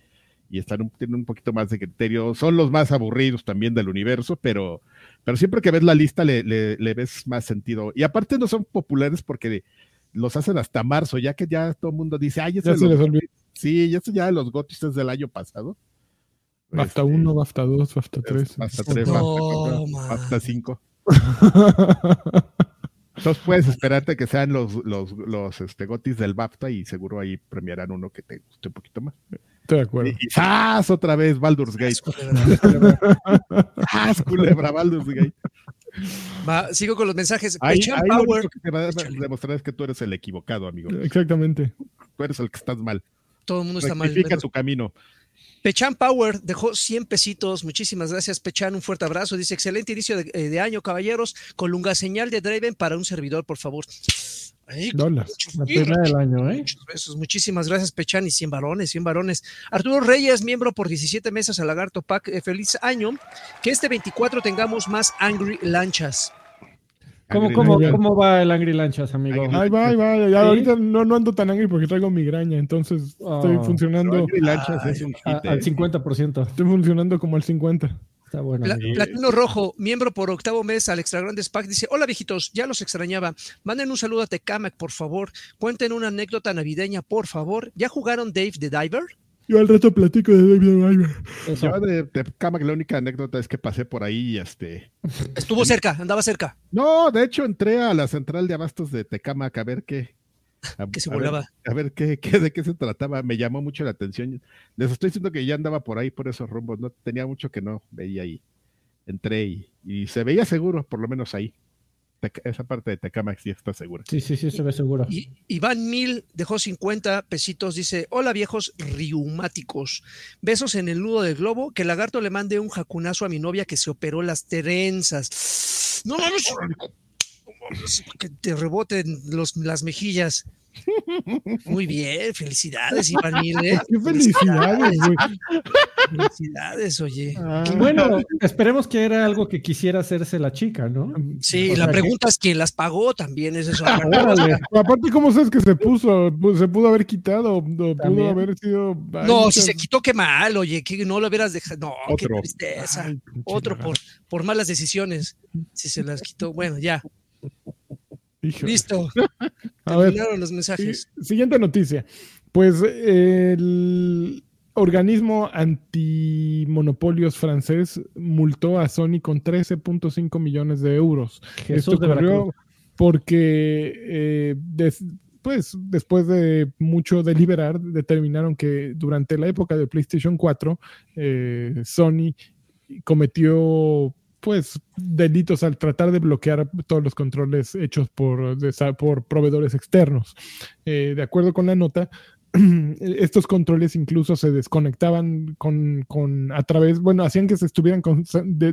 y están un, tienen un poquito más de criterio. Son los más aburridos también del universo, pero, pero siempre que ves la lista le, le- le ves más sentido. Y aparte no son populares porque los hacen hasta marzo, ya que ya todo el mundo dice, ay, Ya ese se los les olvidó. Sí, ya eso ya de los gotis es del año pasado. BAFTA Este, 1, BAFTA 2, BAFTA 3. Hasta 3, hasta Toma. 4, hasta 5. Entonces puedes esperarte que sean los, los, los este, gotis del BAFTA y seguro ahí premiarán uno que te guste un poquito más. Estoy de acuerdo. Y, ¡zas! otra vez Baldur's Gate. ¡Zas! culebra Baldur's Gate. Va, sigo con los mensajes. Ahí, ahí lo Power. único que te va a Échale. demostrar es que tú eres el equivocado, amigo. Exactamente. Tú eres el que estás mal. Todo el mundo está mal. Rectifica tu camino. Pechan Power dejó 100 pesitos. Muchísimas gracias, Pechan. Un fuerte abrazo. Dice: excelente inicio de, eh, de año, caballeros. Colunga señal de Draven para un servidor, por favor. Ay, Dólares. La primera del año, ¿eh? Muchos besos. Muchísimas gracias, Pechan. Y 100 varones, 100 varones. Arturo Reyes, miembro por 17 meses al Lagarto Pack. Eh, feliz año. Que este 24 tengamos más Angry Lanchas. ¿Cómo, cómo. ¿Cómo va el Angry Lanchas, amigo? Ahí va, ahí va. Ya Sí. ahorita no, no ando tan angry porque traigo migraña, entonces estoy Oh. funcionando. Angry Lanchas es un A- hit, al ¿eh? 50%. Estoy funcionando como al 50. Está bueno. Platino Rojo, miembro por octavo mes al Extra Grandes Pack, dice: Hola viejitos, ya los extrañaba. Manden un saludo a Tecamac, por favor. Cuenten una anécdota navideña, por favor. ¿Ya jugaron Dave the Diver? Yo al rato platico de David Driver. Eso. Yo de, de la única anécdota es que pasé por ahí y este. Estuvo cerca, andaba cerca. No, de hecho entré a la central de abastos de Tecamac a ver qué. A, Que se a ver- volaba. a ver qué, qué- de qué se trataba. Me llamó mucho la atención. Les estoy diciendo que ya andaba por ahí, por esos rumbos. No tenía mucho que no veía ahí. Entré y, y se veía seguro, por lo menos ahí. Esa parte de Tecamac sí está segura. Sí, sí, sí, se ve seguro. Y Iván Mil dejó 50 pesitos. Dice: Hola viejos riumáticos. Besos en el nudo del globo. Que el lagarto le mande un jacunazo a mi novia que se operó las trenzas. No mames. Que te reboten los, las mejillas. Muy bien, felicidades, Iván Mil. ¿eh? Qué felicidades, güey. Felicidades, oye. Ah, Bueno, esperemos que era algo que quisiera hacerse la chica, ¿no? Sí, O la pregunta es quién las pagó también, es eso. Órale. Aparte, ¿cómo sabes que se puso? Pues, Se pudo haber quitado, o pudo haber sido. No, muchas- si se quitó, qué mal, oye, que no lo hubieras dejado. No, Otro. qué tristeza. Ay, Otro por, por malas decisiones. Si se las quitó, bueno, ya, Híjole. listo. A ver, Terminaron los mensajes. Siguiente noticia. Pues el organismo antimonopolios francés multó a Sony con 13.5 millones de euros. Jesús Esto ocurrió porque eh, des- pues, después de mucho deliberar, determinaron que durante la época de PlayStation 4, eh, Sony cometió pues delitos al tratar de bloquear todos los controles hechos por, por proveedores externos. Eh, de acuerdo con la nota, estos controles incluso se desconectaban con, con a través, bueno, hacían que se estuvieran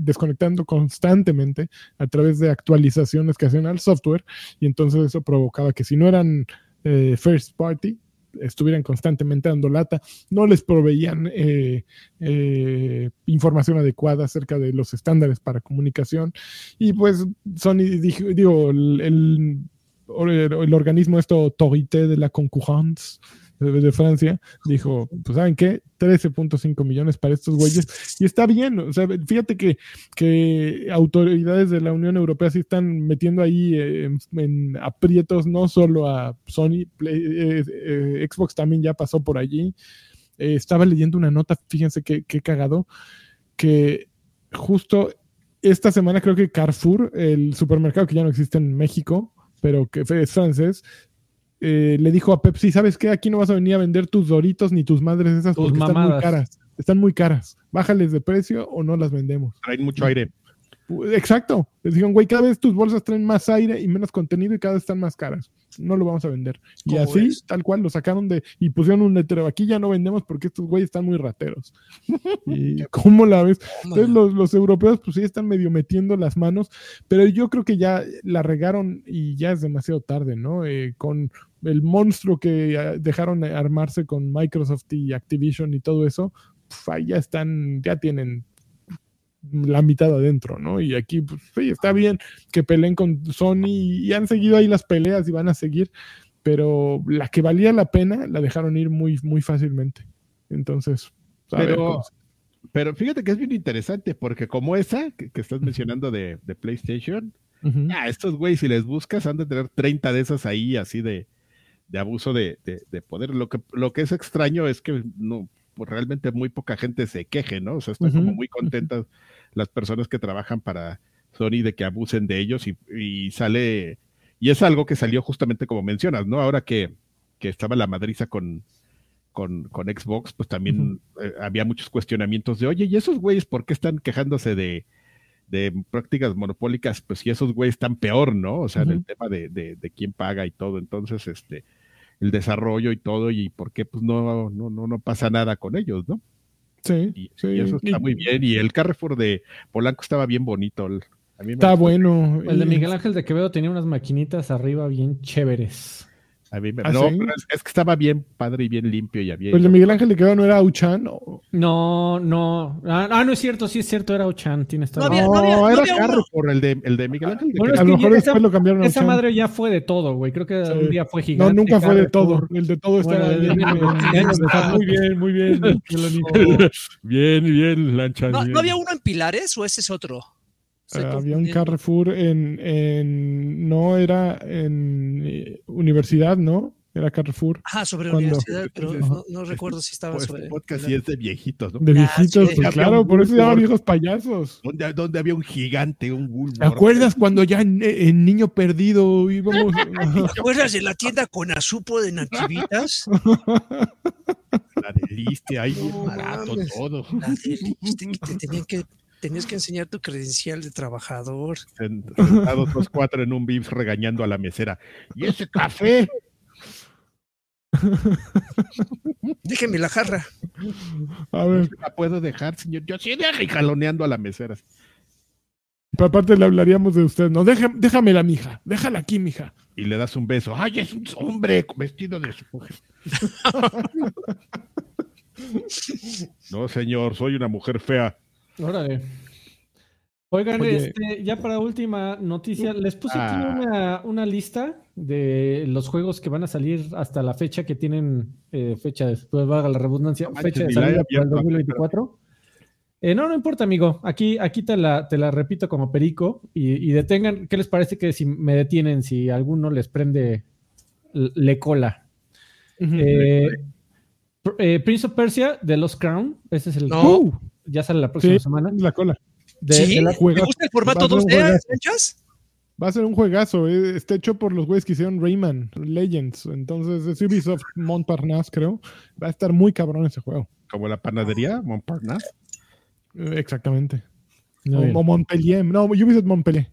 desconectando constantemente a través de actualizaciones que hacían al software y entonces eso provocaba que si no eran eh, first party estuvieran constantemente dando lata, no les proveían eh, eh, información adecuada acerca de los estándares para comunicación. Y pues Sony dijo, el, el, organismo esto Autorité de la Concurrence de, Francia dijo, pues ¿saben qué? 13.5 millones para estos güeyes y está bien, o sea, fíjate que, que autoridades de la Unión Europea sí están metiendo ahí eh, en, aprietos no solo a Sony, Play- eh, eh, Xbox también ya pasó por allí. Estaba leyendo una nota, fíjense qué qué cagado, que justo esta semana creo que Carrefour, el supermercado que ya no existe en México, pero que es francés, eh, le dijo a Pepsi, ¿sabes qué? Aquí no vas a venir a vender tus doritos ni tus madres esas Tus porque están muy caras. Están muy caras. Bájales de precio o no las vendemos. Traen mucho aire. Exacto. Les dijeron, güey, cada vez tus bolsas traen más aire y menos contenido y cada vez están más caras. No lo vamos a vender. Y ¿Cómo así, es? tal cual, lo sacaron de y pusieron un letrero. Aquí ya no vendemos porque estos güeyes están muy rateros. ¿Y cómo la ves? Entonces los, los europeos pues sí están medio metiendo las manos, pero yo creo que ya la regaron y ya es demasiado tarde, ¿no? Eh, con el monstruo que ah, dejaron armarse con Microsoft y Activision y todo eso, pf, ahí ya están, ya tienen la mitad adentro, ¿no? Y aquí, pues sí, está bien que peleen con Sony y han seguido ahí las peleas y van a seguir, pero la que valía la pena la dejaron ir muy, muy fácilmente. Entonces, a ver Pero, cómo pero fíjate que es bien interesante porque como esa que, que estás mencionando de, de PlayStation, ah, estos güeyes si les buscas han de tener 30 de esas ahí así de, de abuso de, de- de poder. Lo que, lo que es extraño es que no realmente muy poca gente se queje, ¿no? O sea, están como muy contentas las personas que trabajan para Sony de que abusen de ellos y, y sale, y es algo que salió justamente como mencionas, ¿no? Ahora que, que estaba la madriza con, con, con Xbox, pues también eh, había muchos cuestionamientos de, oye, ¿y esos güeyes por qué están quejándose de, de prácticas monopólicas? Pues si esos güeyes están peor, ¿no? O sea, en el tema de, de, de quién paga y todo, entonces, este, el desarrollo y todo, y por qué pues no, no, no, no pasa nada con ellos, ¿no? Sí, Y, sí. y eso está y- muy bien. Y el Carrefour de Polanco estaba bien bonito. el- A mí me Está gustó. bueno. El de Miguel Ángel de Quevedo tenía unas maquinitas arriba bien chéveres. A mí me- ¿Ah, no, sí? pero es, es que estaba bien padre y bien limpio y había. El de Miguel Ángel de Quevedo no era Auchan. o- No, no. Ah, ah, no es cierto, sí es cierto, era Ochan, tienes toda No había- no, no había- no era había uno. Carrefour, el de, el de Miguel Ángel. de Bueno, que- a lo mejor después lo cambiaron a Esa Auchan. madre ya fue de todo, güey. Creo que Sí. un día fue No, gigante. nunca fue de todo. El de todo está Bueno, bien. está muy bien, muy bien. bien, bien, lancha. ¿No, bien. ¿No había uno en Pilares o ese es otro? Ah, había un. Carrefour en, en- no era en eh, universidad, ¿no? Era Carrefour. Ajá, sobre universidad, pero no, no recuerdo si estaba Pues, sobre. este podcast sí es de viejitos, ¿no? De Ya, viejitos, sí. pues, claro, por eso se llaman viejos payasos. Donde, donde había un gigante, un ¿Te Woolworth. acuerdas cuando ya en, en Niño Perdido íbamos? ¿Te acuerdas de la tienda con azupo de Nativitas? La de Liste, ahí No barato mames. todo. La de Liste, que te tenían que, tenías que enseñar tu credencial de trabajador. Sen- Sentados los cuatro en un Vips regañando a la mesera. ¿Y ese café? Déjeme la jarra. A ver, la puedo dejar, señor. Yo sí deja y jaloneando a la mesera. pero aparte le hablaríamos de usted, no, Deja- déjamela, mija, déjala aquí, mija. Y le das un beso. ¡Ay, es un hombre vestido de su mujer! no, señor, soy una mujer fea. Órale. Oigan, Oye. este, ya para última noticia, les puse aquí Ah. una, una lista de los juegos que van a salir hasta la fecha que tienen eh, fecha, después valga la redundancia, manches, fecha de salida para el abierto. 2024. Eh, no, no importa, amigo. Aquí, aquí te, la, te la repito como perico y, y detengan. ¿Qué les parece que si me detienen, si alguno les prende le cola? Eh, Prince of Persia de Lost Crown. Ese es el. No. Ya sale la próxima Sí. semana. la cola. De- ¿Sí? de la- ¿Te gusta el formato va a ser un 2D, juegazo. Sánchez? Va a ser un juegazo, eh, está hecho por los güeyes que hicieron Rayman Legends, entonces es Ubisoft Montparnasse, creo. Va a estar muy cabrón ese juego. Como la panadería Montparnasse. Eh, Exactamente. O Montpellier, no, Ubisoft Montpellier.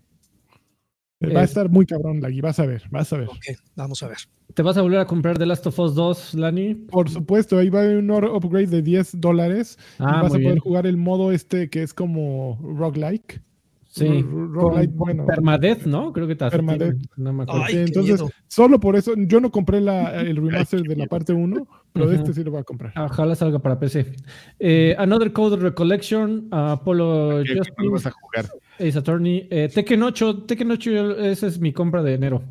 Eh, Va a Es- estar muy cabrón, Lagui, vas a ver, vas a ver. Ok, vamos a ver. ¿Te vas a volver a comprar The Last of Us 2, Lani? Por supuesto, ahí va a haber un upgrade de 10 dólares y Ah, vas a poder bien. jugar el modo este que es como roguelike. Sí. Roguelite, con bueno. Permadeath, ¿no? Creo que te Permadeath. No me acuerdo. Ay, entonces, miedo. solo por eso, yo no compré la- el remaster de la parte 1, pero de Ujú. este sí lo voy a comprar. Ojalá salga para PC. Eh, Another Code Recollection, Apollo ¿Qué, qué Justice, vas a jugar? Ace Attorney, eh, Tekken 8, Tekken 8, yo- esa es mi compra de enero.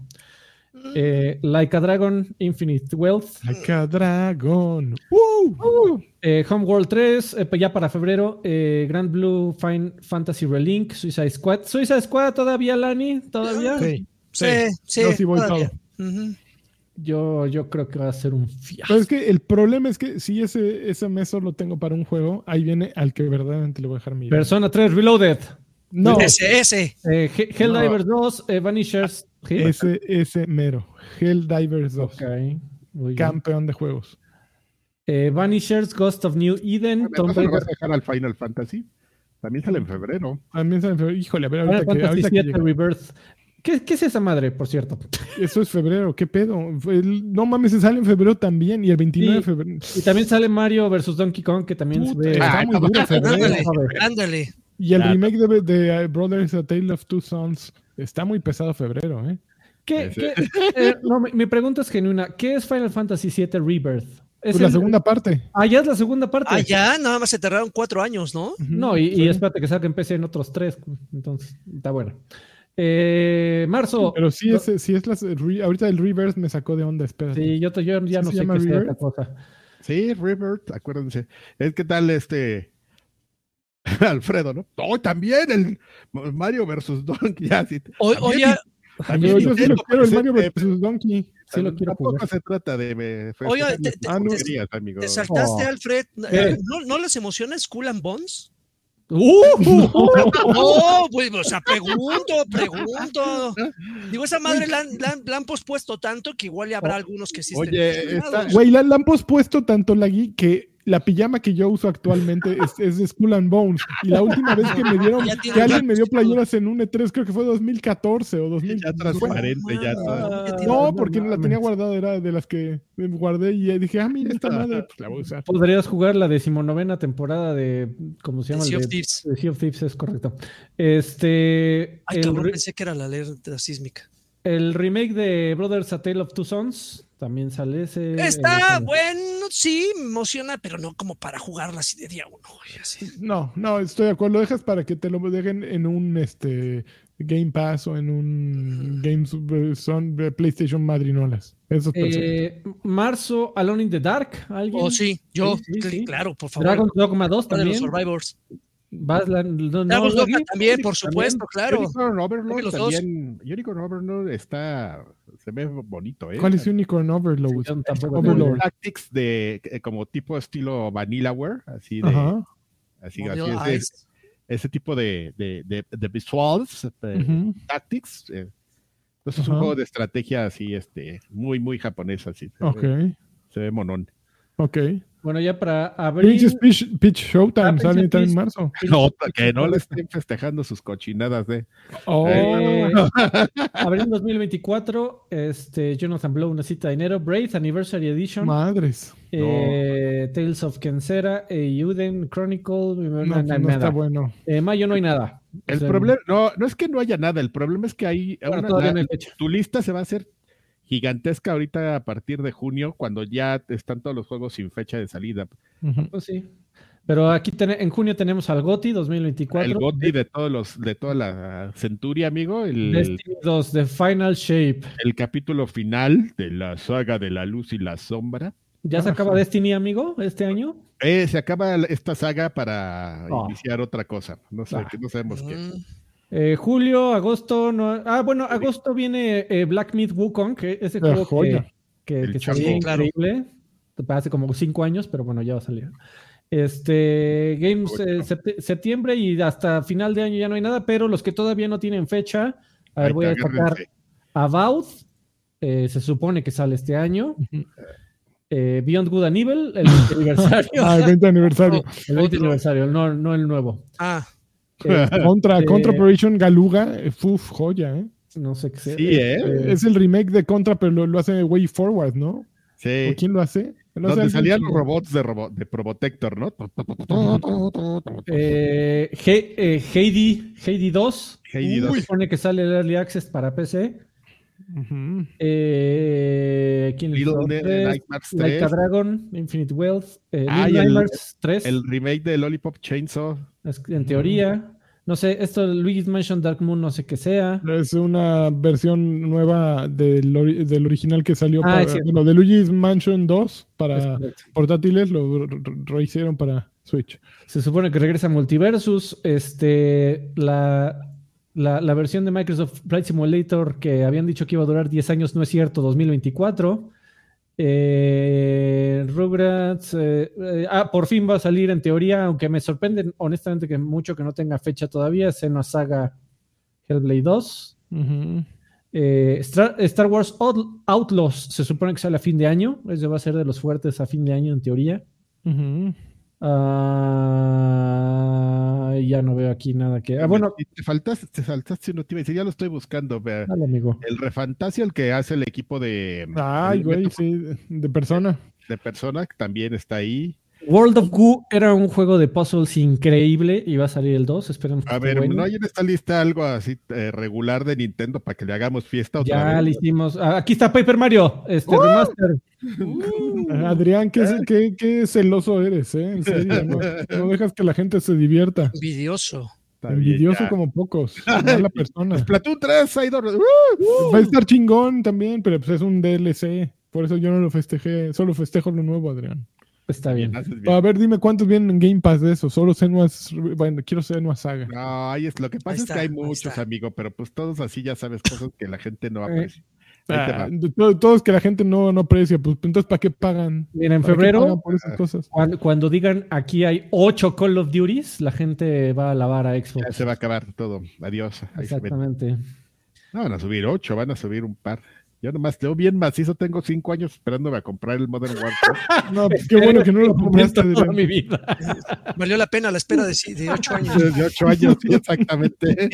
Eh, like a Dragon, Infinite Wealth, Like a Dragon. ¡Uh! eh, Homeworld 3, eh, ya para febrero, eh, Grand Blue Fine Fantasy Relink, Suicide Squad. Suicide Squad todavía, Lani, todavía. Sí, Sí, sí. Yo sí voy todavía. Yo, yo creo que va a ser un fiasco. Pero es que el problema es que si ese, ese mes solo tengo para un juego, ahí viene al que verdaderamente le voy a dejar mi. Persona 3 Reloaded, No, Ese, ese. eh, He- Helldivers 2, eh, Vanishers. ¿sí? ese, ese mero. Helldivers 2. Ok, muy bien. Campeón de juegos. Eh, Vanishers, Ghost of New Eden, ¿Me Tomb vas a- Raider. vas a dejar al Final Fantasy? También sale en febrero. También sale en febrero. Híjole, a ver, Final ahorita que, Fantasy ahorita que llega. Rebirth. ¿Qué, ¿Qué es esa madre, por cierto? Eso es febrero, ¿qué pedo? El- no mames, se sale en febrero también y el 29 Sí. de febrero. Y también sale Mario vs. Donkey Kong, que también se Puta, ve. está Ah, muy no, duro febrero. Ándale. Y el Ah, remake de, de uh, Brothers A Tale of Two Sons está muy pesado febrero, ¿eh? ¿Qué, qué- eh, no, mi, mi pregunta es genuina. ¿Qué es Final Fantasy VII Rebirth? ¿Es Pues la el- segunda parte. Ah, ya es la segunda parte. Ah, ya, nada más se tardaron cuatro años, ¿no? No, y, y espérate que salga en PC en otros tres. Entonces, está bueno. Eh, marzo. Pero sí es, sí es la, re- ahorita el reverse me sacó de onda, espérate. Sí, yo, te- yo ya ¿Sí no sé qué Rebirth? esta cosa. Sí, Rivert, acuérdense. Es que tal este Alfredo, ¿no? Oh, también el Mario versus Donkey. Ya, sí. Hoy, También oye, Pero yo sí lo quiero, el Mario vs. Donkey. Sí lo quiero jugar. se trata de me, Oiga, te- te- Ah, no. tonterías, amigo. ¿te saltaste, Oh. Alfred? ¿Qué? ¿No, ¿No les emociona Skull and Bones? ¡Uh! No, pues, o sea, pregunto, pregunto. Digo, esa madre la han, la han- la han pospuesto tanto que igual ya habrá algunos que sí estén Oye, Güey, la, la han pospuesto tanto la gui que la pijama que yo uso actualmente es, es de Skull and Bones. Y la última vez que me dieron, que alguien me dio playeras en un E3, creo que fue 2014 o 2000. ya transparente, ya No, tiene- No, porque no la tenía guardada, era de las que me guardé y dije, ah, mira esta madre, pues la voy a usar. Podrías jugar la decimonovena temporada de. ¿Cómo se llama? Sea El of Thieves. de Sea of Thieves, es correcto. Este. Ay, el, cabrón, re- pensé que era la alerta sísmica. El remake de Brothers A Tale of Two Sons también sale ese. Está eh, bueno, sí, me emociona, pero no como para jugarla así de día uno. así. No, no, estoy de acuerdo. Lo dejas para que te lo dejen en un este Game Pass o en un Games eh, son de PlayStation Madrinolas. Eso eh, marzo, Alone in the Dark. ¿Alguien? Oh, sí, yo, Sí, sí, cl- sí. claro, por favor. Dragon's Dogma 2 Uno de los también. Survivors. No- no, también, por También. supuesto, claro. Unicorn Overlord también. Unicorn Overlord está. Se ve bonito, ¿eh? ¿Cuál es Unicorn Overload? Yo tampoco Overlord. Tactics de eh, como tipo estilo Vanillaware, así de. Ajá. Así, así ese, tipo de, de, de, de visuals, de ujú. tactics. eh. Entonces es un juego de estrategia así, este, muy, muy japonés, así. Se, ve, se ve monón. Ok. Bueno, ya para. Princess Peach, Peach Showtime Ah, sale en Peach. marzo. No, que no le estén festejando sus cochinadas de. Oh, Eh, abril 2024, este, Jonathan Blow, una cita de enero, Braid Anniversary Edition, madres. eh, Tales of Kensera, eh, Uden Chronicle, No, no nada. está bueno. Eh, mayo no hay nada. O El sea, problema, no, no es que no haya nada, el problema es que hay. bueno, una- todavía la- no hay fecha. tu lista se va a hacer gigantesca ahorita a partir de junio, cuando ya están todos los juegos sin fecha de salida. Pues sí. Pero aquí en junio tenemos al GOTI 2024. El GOTY de todos los, de toda la Centuria, amigo, el, Destiny 2, The Final Shape. el capítulo final de la saga de la luz y la sombra. ¿Ya se Ah, acaba sí. Destiny, amigo, este año? Eh, se acaba esta saga para Oh. iniciar otra cosa. No sé, Ah. que no sabemos qué. Eh, julio, agosto, no. Ah, bueno, agosto viene eh, Black Myth Wukong, que ese La juego que, joya. que, que salió Claro. increíble. Hace como cinco años, pero bueno, ya va a salir. Este, Games eh, sept- septiembre y hasta final de año ya no hay nada, pero los que todavía no tienen fecha, a ver, voy a sacar. Avowed, eh, se supone que sale este año. Eh, Beyond Good and Evil, el 20 aniversario. Ah, el 20 aniversario. el 20 otro. aniversario, no, no el nuevo. Ah, Eh, Contra, Eh, Contra Operation Galuga, eh, uf, joya, ¿eh? no sé qué sea. Sí, ¿eh? Este, Es el remake de Contra, pero lo, lo hace Way Forward, ¿no? Sí. ¿O quién lo hace? Lo Donde salían los robots de, robo- de Probotector, ¿no? Eh, He- eh, Heidi, Heidi 2. Heidi Se 2. supone que sale el Early Access para PC. Ujú. Eh, ¿Quién le Little hizo? Nightmares Like a 3. Dragon, Infinite Wealth. Eh, Ah, Little y el- Nightmares 3, El remake de Lollipop Chainsaw. es- en teoría. No sé, esto de Luigi's Mansion Dark Moon, no sé qué sea. Es una versión nueva del, ori- del original que salió Ah, para, bueno, de Luigi's Mansion 2 Es para portátiles, lo re- re- rehicieron para Switch. Se supone que regresa Multiversus. Este, la, la, la versión de Microsoft Flight Simulator que habían dicho que iba a durar 10 años no es cierto, 2024. Eh, Rugrats. eh, eh, ah, por fin va a salir en teoría, aunque me sorprende honestamente que mucho que no tenga fecha todavía. Una saga Hellblade 2. Ujú. Eh, Star, Star Wars Out- Outlaws se supone que sale a fin de año. Ese va a ser de los fuertes a fin de año en teoría. Ah, ahí ya no veo aquí nada que. Ah, bueno, te faltaste, te saltaste uno, te iba a decir, ya lo estoy buscando. vea. dale, amigo. El Refantasio, el que hace el equipo de, Ay, güey, sí, de persona. de persona, que también está ahí. World of Goo era un juego de puzzles increíble y va a salir el 2. Esperemos A ver, bueno. ¿no hay en esta lista algo así eh, regular de Nintendo para que le hagamos fiesta otra Ya vez? le hicimos. ah, aquí está Paper Mario, este ¡Uh! remaster. Adrián, qué, qué, qué celoso eres, ¿eh? En serio, no, no dejas que la gente se divierta. Envidioso. Envidioso ya. como pocos. Mala persona. Splatoon 3, hay dos- ¡Uh! Va a estar chingón también, pero pues es un DLC. Por eso yo no lo festejé. Solo festejo lo nuevo, Adrián. Está bien. A ver, dime cuántos vienen en Game Pass de eso. Solo Senua's. Bueno, quiero Senua Saga. No, ahí es lo que pasa es que hay muchos, amigo, pero pues todos así ya sabes cosas que la gente no Eh, aprecia. Ah, todos que la gente no, no aprecia, pues entonces ¿para qué pagan? Mira, en ¿Para qué febrero, pagan por esas cosas? cuando, cuando digan aquí hay 8 Call of Duties, la gente va a lavar a Ya Xbox. se va a acabar todo. Adiós. Ahí. Exactamente. No van a subir ocho, van a subir un par. Yo nomás leo bien macizo, tengo cinco años esperándome a comprar el Modern Warfare. No, pues qué bueno que no lo compraste. toda Adrián. mi vida. Valió la pena la espera de, de ocho años. Desde ocho años, sí, exactamente.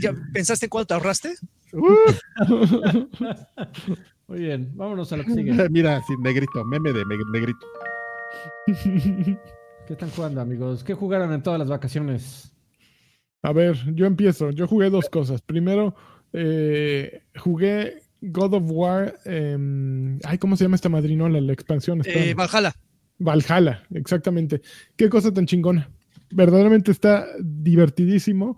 ¿Ya, pensaste en cuánto te ahorraste? Uh, Muy bien, vámonos a lo que sigue. mira, sin negrito, meme de me- negrito. ¿Qué están jugando, amigos? ¿Qué jugaron en todas las vacaciones? A ver, yo empiezo. Yo jugué dos cosas. Primero, eh, jugué God of War. em, ay, ¿cómo se llama esta madrinola? La expansión. Eh. Valhalla. Valhalla, exactamente. Qué cosa tan chingona. Verdaderamente está divertidísimo.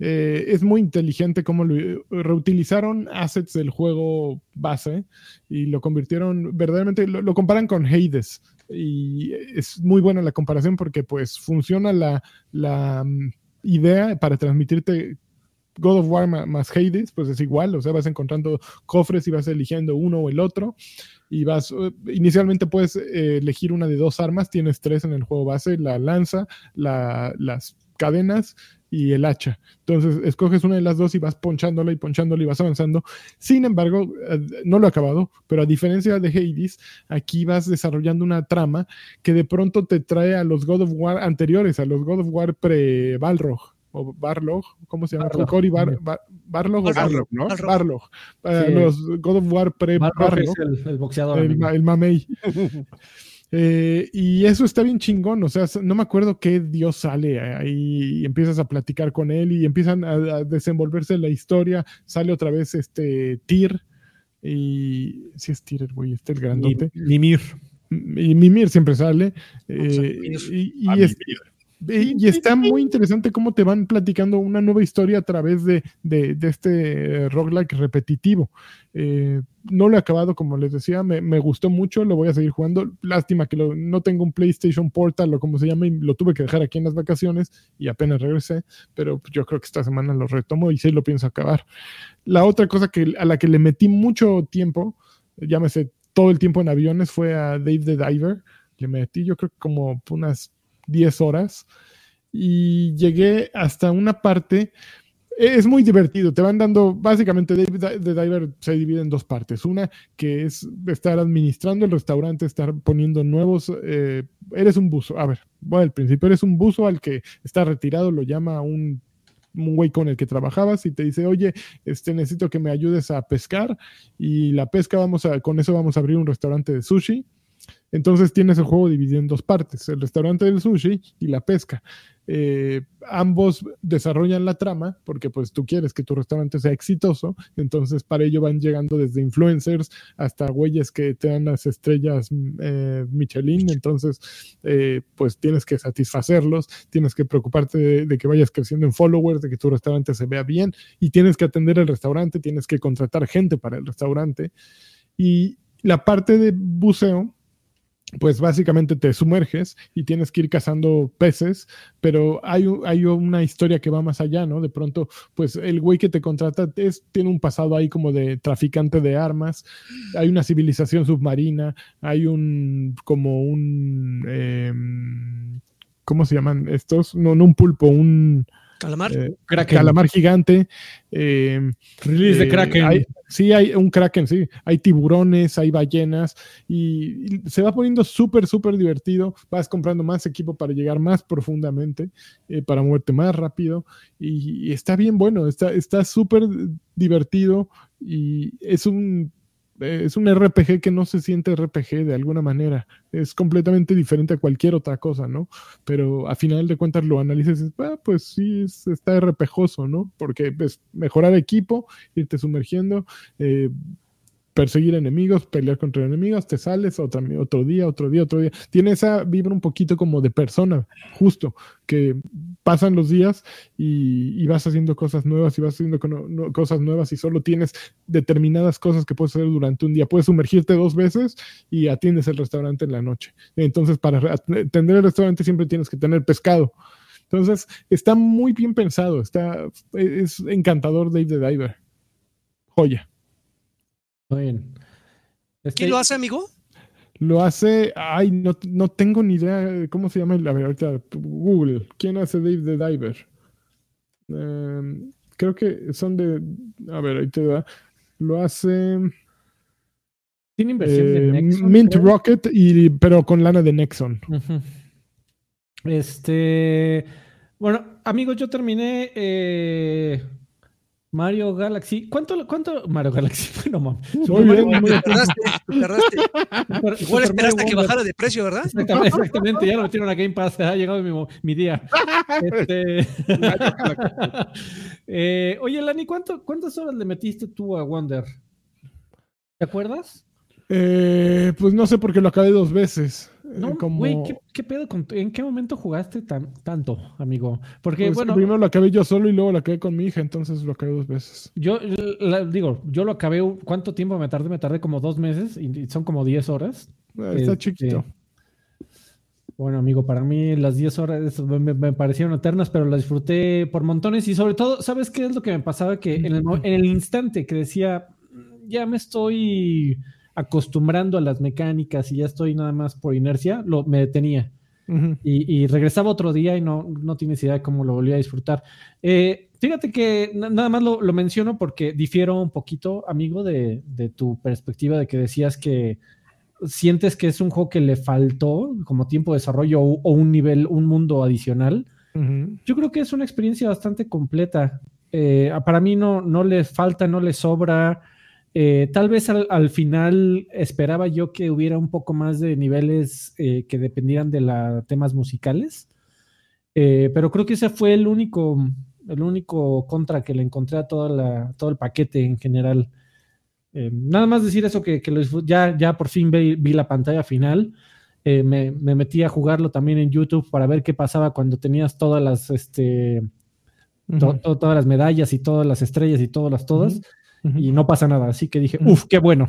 Eh, es muy inteligente cómo lo reutilizaron assets del juego base y lo convirtieron, verdaderamente lo, lo comparan con Hades. Y es muy buena la comparación porque pues funciona la, la mm, idea para transmitirte God of War más Hades, pues es igual, o sea, vas encontrando cofres y vas eligiendo uno o el otro y vas, eh, inicialmente puedes eh, elegir una de dos armas, tienes tres en el juego base, la lanza, la- las cadenas y el hacha. Entonces, escoges una de las dos y vas ponchándola y ponchándola y vas avanzando. Sin embargo, eh, no lo he acabado, pero a diferencia de Hades, aquí vas desarrollando una trama que de pronto te trae a los God of War anteriores, a los God of War pre-Balrog. O Barlog, ¿cómo se llama? Barlog. Cory Bar, Bar- Barlog o Barlog, Barlog, ¿no? Barlog. Barlog. Eh, Sí. Los God of War Barrock pre-Barlog es el, el boxeador. el, mamey. Eh, y eso está bien chingón, o sea, no me acuerdo qué dios sale ahí y empiezas a platicar con él y empiezan a, a desenvolverse la historia, sale otra vez este Tyr y si es Tyr, el güey, este el grandote. Ni- Nimir. Y Mimir siempre sale. Eh, Mimir. y, y A es- vivir. Y, está muy interesante cómo te van platicando una nueva historia a través de, de- de este eh, roguelike repetitivo. Eh, no lo he acabado, como les decía, me, me gustó mucho, lo voy a seguir jugando. Lástima que lo- no tengo un PlayStation Portal o como se llama, y lo tuve que dejar aquí en las vacaciones y apenas regresé, pero yo creo que esta semana lo retomo y sí lo pienso acabar. La otra cosa que, a la que le metí mucho tiempo, llámese todo el tiempo en aviones, fue a Dave the Diver. Le metí yo creo que como unas 10 horas y llegué hasta una parte. Es muy divertido, te van dando, básicamente Dave Di- the Diver se divide en dos partes. Una que es estar administrando el restaurante, estar poniendo nuevos, eh, eres un buzo, a ver, voy al principio, eres un buzo al que está retirado, lo llama un, un güey con el que trabajabas y te dice, oye, este, necesito que me ayudes a pescar y la pesca vamos a, con eso vamos a abrir un restaurante de sushi. Entonces tienes el juego dividido en dos partes, el restaurante del sushi y la pesca. Eh, ambos desarrollan la trama porque pues tú quieres que tu restaurante sea exitoso, entonces para ello van llegando desde influencers hasta güeyes que te dan las estrellas mm, eh, Michelin, entonces eh, pues tienes que satisfacerlos, tienes que preocuparte de, de que vayas creciendo en followers, de que tu restaurante se vea bien y tienes que atender el restaurante, tienes que contratar gente para el restaurante y la parte de buceo pues básicamente te sumerges y tienes que ir cazando peces, pero hay, hay una historia que va más allá, ¿no? De pronto, pues el güey que te contrata es, tiene un pasado ahí como de traficante de armas, hay una civilización submarina, hay un, como un, em, ¿cómo se llaman estos? No, no un pulpo, un Calamar. eh, Kraken. calamar gigante. eh, Release de eh, Kraken. hay- sí, hay un Kraken, sí. Hay tiburones, hay ballenas y, y se va poniendo súper, súper divertido. Vas comprando más equipo para llegar más profundamente, eh, para moverte más rápido y, y está bien bueno, está está súper divertido y es un es un RPG que no se siente RPG de alguna manera. Es completamente diferente a cualquier otra cosa, ¿no? Pero a final de cuentas lo analizas y dices, "Ah, pues sí, es- está RPGoso, ¿no? Porque pues, mejorar equipo, irte sumergiendo, eh, perseguir enemigos, pelear contra enemigos, te sales otro, día, otro día, otro día. Tiene esa vibra un poquito como de persona, justo, que pasan los días y, vas haciendo cosas nuevas y vas haciendo cosas nuevas y solo tienes determinadas cosas que puedes hacer durante un día. Puedes sumergirte dos veces y atiendes el restaurante en la noche. Entonces, para atender el restaurante siempre tienes que tener pescado. Entonces, está muy bien pensado, está, es encantador Dave the Diver. Joya. Muy bien. Este, ¿Quién lo hace, amigo? Lo hace, ay, no, no tengo ni idea de cómo se llama. el- A ver, ahorita Google. ¿Quién hace Dave the Diver? Em, creo que son de. A ver, ahí te da. Lo hace Tiene inversión de eh, Nexon, Mint creo. Rocket, y, pero con lana de Nexon. Este. Bueno, amigos, yo terminé eh, Mario Galaxy. ¿Cuánto, cuánto Mario Galaxy? Bueno, mames. Super- Igual esperaste Mario a que bajara de precio, ¿verdad? Exactamente, exactamente, ya lo metieron a Game Pass, ha llegado mi, día. Este... Eh, oye, Lani, ¿cuánto, ¿cuántas horas le metiste tú a Wonder? ¿Te acuerdas? Eh, pues no sé por qué lo acabé dos veces. Eh, No, como- güey, ¿qué, qué pedo con ¿En qué momento jugaste tan, tanto, amigo? Porque, pues, bueno, primero lo acabé yo solo y luego lo acabé con mi hija, entonces lo acabé dos veces. yo la- digo, yo lo acabé, ¿cuánto tiempo me tardé? Me tardé como dos meses y y son como 10 horas. Eh, Está Este, chiquito. Bueno, amigo, para mí las 10 horas me, me parecieron eternas, pero las disfruté por montones y sobre todo, ¿sabes qué es lo que me pasaba? Que en el, mo- en el instante que decía, "Mm, ya me estoy acostumbrando a las mecánicas y ya estoy nada más por inercia, lo, me detenía. Y, y regresaba otro día y no, no tienes idea de cómo lo volví a disfrutar. Eh, fíjate que na- nada más lo, lo menciono porque difiero un poquito, amigo, de, de tu perspectiva de que decías que sientes que es un juego que le faltó como tiempo de desarrollo o, o un nivel, un mundo adicional. Yo creo que es una experiencia bastante completa. Eh, para mí no, no le falta, no le sobra. Eh, tal vez al, al final esperaba yo que hubiera un poco más de niveles eh, que dependieran de la, temas musicales. Eh, pero creo que ese fue el único, el único contra que le encontré a toda la, todo el paquete en general. Nada más decir eso que, que lo ya, ya por fin vi, vi la pantalla final. Me, me metí a jugarlo también en YouTube para ver qué pasaba cuando tenías todas las, este, to- todas las medallas y todas las estrellas y todas las todas, Y no pasa nada. Así que dije, uff, qué bueno.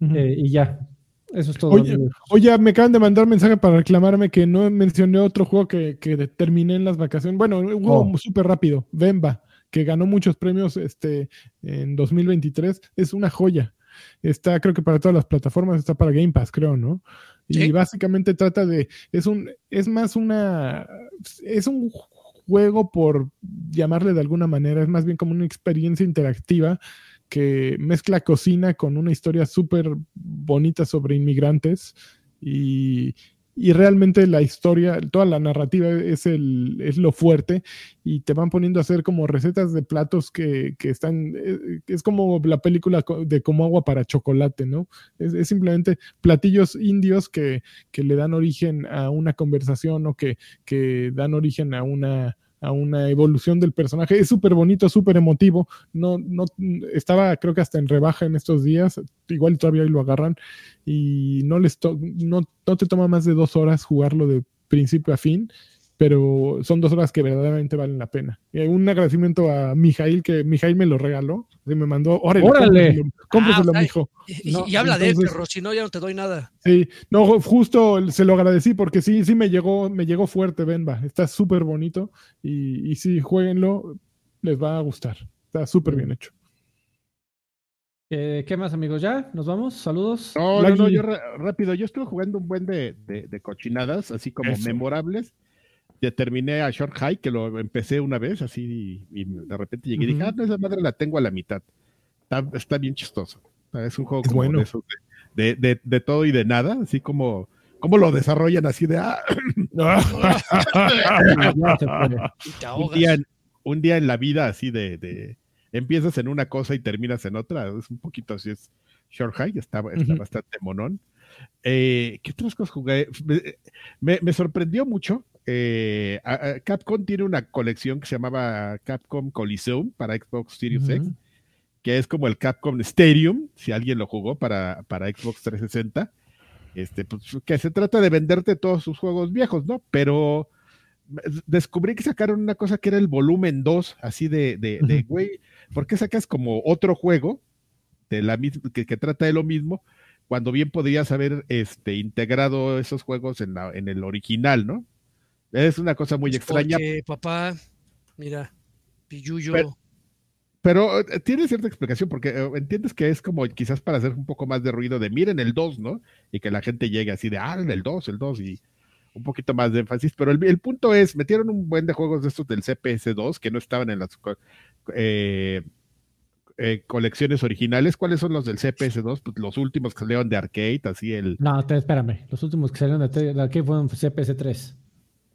Eh, y ya, eso es todo. Oye. Oye, me acaban de mandar mensaje para reclamarme que no mencioné otro juego que, que terminé en las vacaciones. Bueno, un juego Oh. súper rápido, Bemba, que ganó muchos premios este, en 2023. Es una joya. Está, creo que para todas las plataformas, está para Game Pass, creo, ¿no? Y básicamente trata de, es un, es más una, es un juego por llamarle de alguna manera, es más bien como una experiencia interactiva que mezcla cocina con una historia súper bonita sobre inmigrantes y, y realmente la historia, toda la narrativa es, el, es lo fuerte y te van poniendo a hacer como recetas de platos que, que están, eh, es como la película de como agua para chocolate, ¿no? Es, es simplemente platillos indios que, que le dan origen a una conversación o que, que dan origen a una a una evolución del personaje. Es súper bonito, súper emotivo. No, no, estaba creo que hasta en rebaja en estos días. Igual todavía lo agarran y no les to- no, no te toma más de dos horas jugarlo de principio a fin, pero son dos horas que verdaderamente valen la pena. Y un agradecimiento a Mijail, que Mijail me lo regaló, y me mandó, órale, ¡Órale! cómpreselo, cómpreselo, Ah, mijo. Y, y- No, y habla de él, perro, si no, ya no te doy nada. Sí, no, justo se lo agradecí porque sí, sí me llegó, me llegó fuerte Benba. Está súper bonito y, y sí, jueguenlo, les va a gustar. Está súper bien hecho. Eh, ¿Qué más, amigos? ¿Ya? ¿Nos vamos? Saludos. No, no, no, yo rápido, yo estuve jugando un buen de, de- de cochinadas, así como Eso. memorables. Terminé a Short High, que lo empecé una vez así y, y de repente llegué y dije, ah, no, esa madre la tengo a la mitad. Está, está bien chistoso. Es un juego Es como bueno. de, de, de- todo y de nada, así como, como lo desarrollan así de, ah, un ahogas. día, en, un día en la vida así de, de- empiezas en una cosa y terminas en otra, es un poquito así, es Short High, está, bastante monón. Eh, ¿Qué otras cosas jugué? Me, me- me sorprendió mucho. Eh, Capcom tiene una colección que se llamaba Capcom Coliseum para Xbox Series X, que es como el Capcom Stadium, si alguien lo jugó para, para Xbox 360. Este, pues, que se trata de venderte todos sus juegos viejos, ¿no? Pero descubrí que sacaron una cosa que era el volumen 2, así de, de, de, güey, ¿por qué sacas como otro juego de la misma, que, que trata de lo mismo, cuando bien podrías haber este, integrado esos juegos en, la, en el original, ¿no? Es una cosa muy Pues extraña, Porque, papá, mira, Pilluyo. Pero- pero eh, tiene cierta explicación, porque eh, entiendes que es como quizás para hacer un poco más de ruido de miren el 2, ¿no? Y que la gente llegue así de, ah, el 2, el 2, y un poquito más de énfasis. Pero el, el punto es, metieron un buen de juegos de estos del CPS2 que no estaban en las eh, eh, colecciones originales. ¿Cuáles son los del CPS2? Pues los últimos que salieron de arcade, así el... No, te- espérame. Los últimos que salieron de, de aquí fueron CPS3.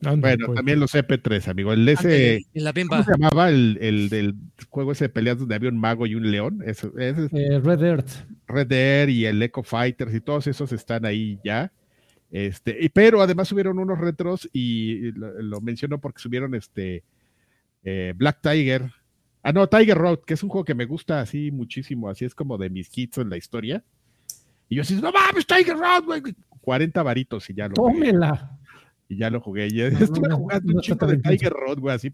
Anda, Bueno, pues. también los CP3, amigo. El ese... Ándale, en la ¿Cómo se llamaba el, el del juego ese de peleas donde había un mago y un león? Ese, ese es Eh, Red Earth. Red Dead y el Echo Fighters y todos esos están ahí ya. Este, y, pero además subieron unos retros y lo, lo menciono porque subieron este eh, Black Tiger. Ah, no, Tiger Road, que es un juego que me gusta así muchísimo, así es como de mis hits en la historia. Y yo así, no mames, Tiger Road, güey. 40 varitos y ya lo. Tómela. Y ya lo jugué. Y no, estuve no, jugando no un chico de. Tiger Road, güey, así.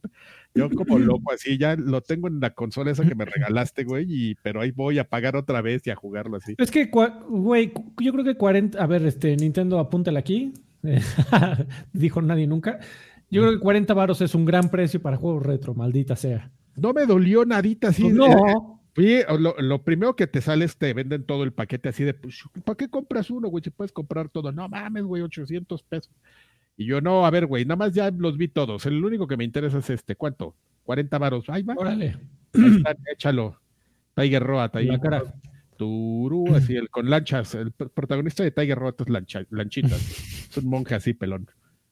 Yo como loco, así, ya lo tengo en la consola esa que me regalaste, güey, y, pero ahí voy a pagar otra vez y a jugarlo así. Es que, güey, yo creo que 40. A ver, este, Nintendo, apúntale aquí. Dijo nadie nunca. Yo creo que 40 varos es un gran precio para juegos retro, maldita sea. No me dolió nadita así. Pues eh, no. Oye, lo, lo primero que te sale es te venden todo el paquete así de, pues, ¿para qué compras uno, güey? Si puedes comprar todo. No mames, güey, 800 pesos. Y yo, no, a ver, güey, nada más ya los vi todos. El único que me interesa es este. ¿Cuánto? 40 varos. Ahí va. Órale. Ahí está, échalo. Tiger Road, ahí. La cara. Turú, así, el, con lanchas. El pr- protagonista de Tiger Road es lancha, lanchitas. es un monje así, pelón.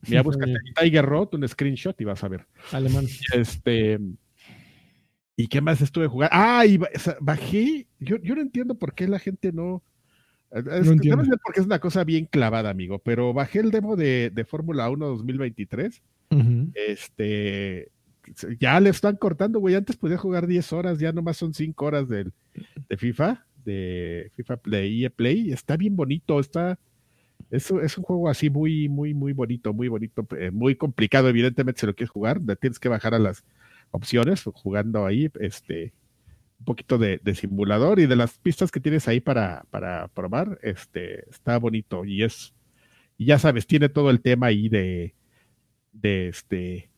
Mira, búscate Tiger Road, un screenshot y vas a ver. Alemán. Este. ¿Y qué más estuve jugando? Ah, y bajé. Yo, yo no entiendo por qué la gente no. Es- No entiendo. porque es una cosa bien clavada, amigo. Pero bajé el demo de, de Fórmula 1 2023. Ujú. Este. Ya le están cortando, güey. Antes podía jugar 10 horas, ya nomás son 5 horas del, de FIFA, de FIFA Play, EA Play. Está bien bonito, está. Es, es un juego así muy, muy, muy bonito, muy bonito, eh, muy complicado, evidentemente, si lo quieres jugar, tienes que bajar a las opciones, jugando ahí, este, un poquito de, de simulador y de las pistas que tienes ahí para, para probar, este, está bonito y es, y ya sabes, tiene todo el tema ahí de, de este,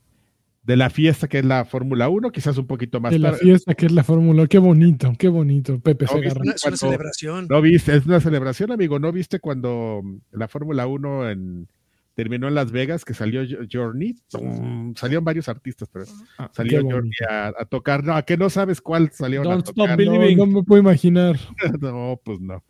de la fiesta que es la Fórmula 1, quizás un poquito más De la tarde. fiesta que es la Fórmula. Qué bonito, qué bonito. Pepe No. Una- es una cuando- celebración. No viste, es una celebración, amigo. ¿No viste cuando la Fórmula 1 en, terminó en Las Vegas, que salió Jo- Journey? ¡Tum! Salieron varios artistas, pero Ah, salió Journey a, a tocar. No, a que no sabes cuál salieron Don't a Stop tocar. Believing. No, no me puedo imaginar. No, pues no.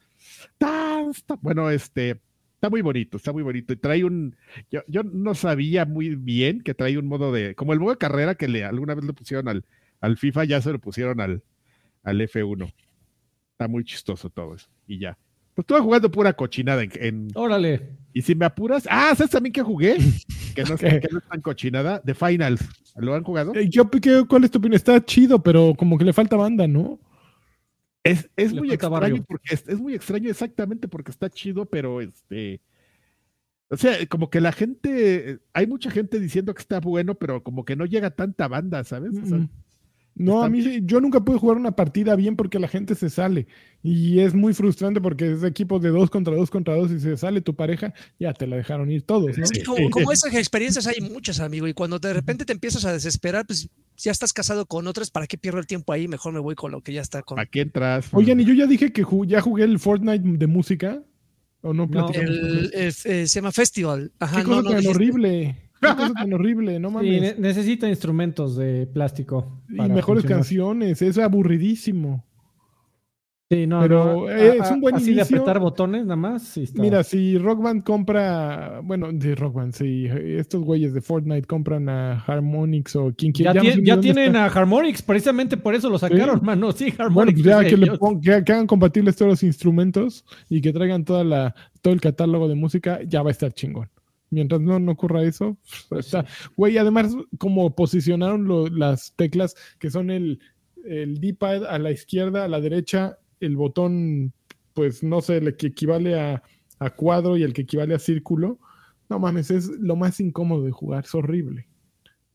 Bueno, este, está muy bonito, está muy bonito. Y trae un, yo, yo no sabía muy bien que trae un modo de, como el modo de carrera que le, alguna vez le pusieron al, al FIFA, ya se lo pusieron al, al F1. Está muy chistoso todo eso. Y ya. Pues estuve jugando pura cochinada en, en- Órale. y si me apuras, ah, ¿sabes también que jugué? Que no, es- ¿Qué? que no es tan cochinada, The Finals. ¿Lo han jugado? Eh, ¿qué- qué- ¿Cuál es tu opinión? Está chido, pero como que le falta banda, ¿no? Es, es muy extraño barrio. porque es, es muy extraño exactamente porque está chido, pero este. O sea, como que la gente, hay mucha gente diciendo que está bueno, pero como que no llega tanta banda, ¿sabes? O sea, Mm. No, está- a mí sí- yo nunca pude jugar una partida bien porque la gente se sale. Y es muy frustrante porque es de equipos de dos contra dos contra dos y se sale tu pareja, ya te la dejaron ir todos, ¿no? Es que como, como esas experiencias hay muchas, amigo, y cuando de repente te empiezas a desesperar, pues ya estás casado con otras, ¿para qué pierdo el tiempo ahí? Mejor me voy con lo que ya está con ¿A qué entras? Oigan, y yo ya dije que ju- ya jugué el Fortnite de música. ¿O no No, el, el- se llama Festival. Ajá, Qué no, cosa no, tan dijiste- horrible. Qué cosa tan horrible, no Sí, mames. ne- necesita instrumentos de plástico. y mejores funcionar. canciones, es aburridísimo. Sí, no, Pero, no, eh, a- es un buen así de inicio. apretar botones nada más. Mira, si Rock Band compra, bueno, de Rock Band, si estos güeyes de Fortnite compran a Harmonix o quien ya, quiera. no ya dónde tienen está. a Harmonix, precisamente por eso lo sacaron, Sí. mano. Sí, Bueno, Harmonix. pues ya de que, le pon- que- que hagan compatibles todos los instrumentos y que traigan toda la, todo el catálogo de música, ya va a estar chingón. Mientras no, no ocurra eso, está. Güey, además, como posicionaron lo- las teclas que son el, el D-pad a la izquierda, a la derecha, el botón, pues no sé, el que equivale a, a cuadro y el que equivale a círculo. No mames, es lo más incómodo de jugar, es horrible.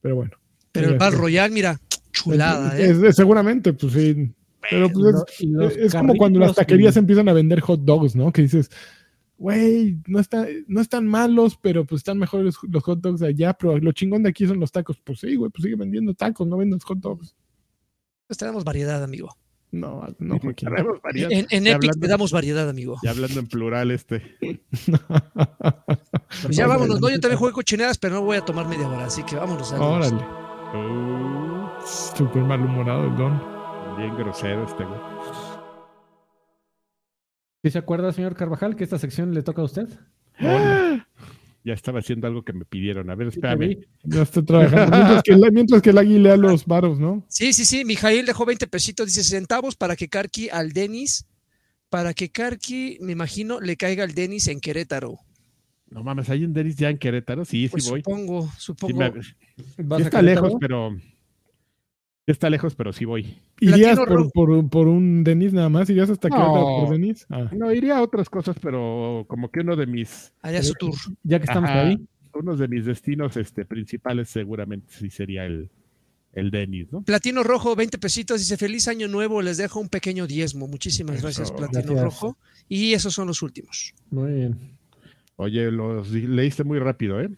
Pero bueno. Pero el Battle. Royale, mira, chulada, ¿eh? Es- es- seguramente, pues sí. Pero pues, los es como cuando las taquerías empiezan a vender hot dogs, ¿no? Que dices, güey, no, está, no están malos, pero pues están mejores los hot dogs de allá, pero lo chingón de aquí son los tacos. Pues sí, güey, pues sigue vendiendo tacos, no vendas hot dogs. Pues tenemos variedad, amigo. No, no, Joaquín. Varias- En, Epic hablando- te damos variedad, amigo. Ya hablando en plural, este. Pues ya vámonos, ¿no? Yo también juego cochineras, pero no voy a tomar media hora, así que vámonos. Órale, Uh, súper malhumorado el don. bien grosero este, güey. ¿Sí se acuerda, señor Carvajal, que esta sección le toca a usted? Ya estaba haciendo algo que me pidieron. A ver, espérame. Ya está trabajando. Mientras que, el- mientras que el águila lea los varos, ¿no? Sí, sí, sí. Mijail dejó 20 pesitos, dice centavos para que Karki al Denis, para que Karki, me imagino, le caiga al Denis en Querétaro. No mames, hay un Denis ya en Querétaro. Sí, sí Pues voy. supongo, Sí, supongo. me- ¿Vas sí a está lejos, pero. Está lejos, pero sí voy. ¿Irías por, por, por un Denis nada más? ¿Irías hasta Querétaro por No. Denis? Ah. No, iría a otras cosas, pero como que uno de mis. Haría su tour. Ya que estamos Ajá. ahí. Uno de mis destinos este, principales seguramente sí sería el, el Denis, ¿no? Platino Rojo, 20 pesitos, dice feliz año nuevo, les dejo un pequeño diezmo. Muchísimas gracias, Platino gracias. Rojo. Y esos son los últimos. Muy bien. Oye, los leíste muy rápido, ¿eh?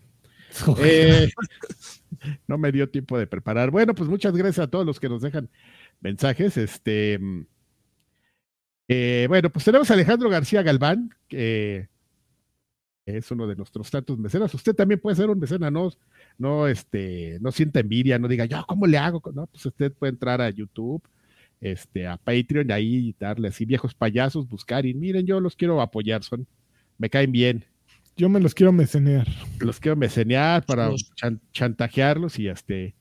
Eh, no me dio tiempo de preparar. Bueno, pues muchas gracias a todos los que nos dejan mensajes. Este, eh, bueno, pues tenemos a Alejandro García Galván, que es uno de nuestros tantos mecenas. Usted también puede ser un mecena, no, no, este, no sienta envidia, no diga, yo, ¿cómo le hago? No, pues usted puede entrar a YouTube, este, a Patreon, ahí darle así viejos payasos, buscar y miren, yo los quiero apoyar, son, me caen bien Yo me los quiero mecenear. los quiero mecenear para Los- chan- chantajearlos y este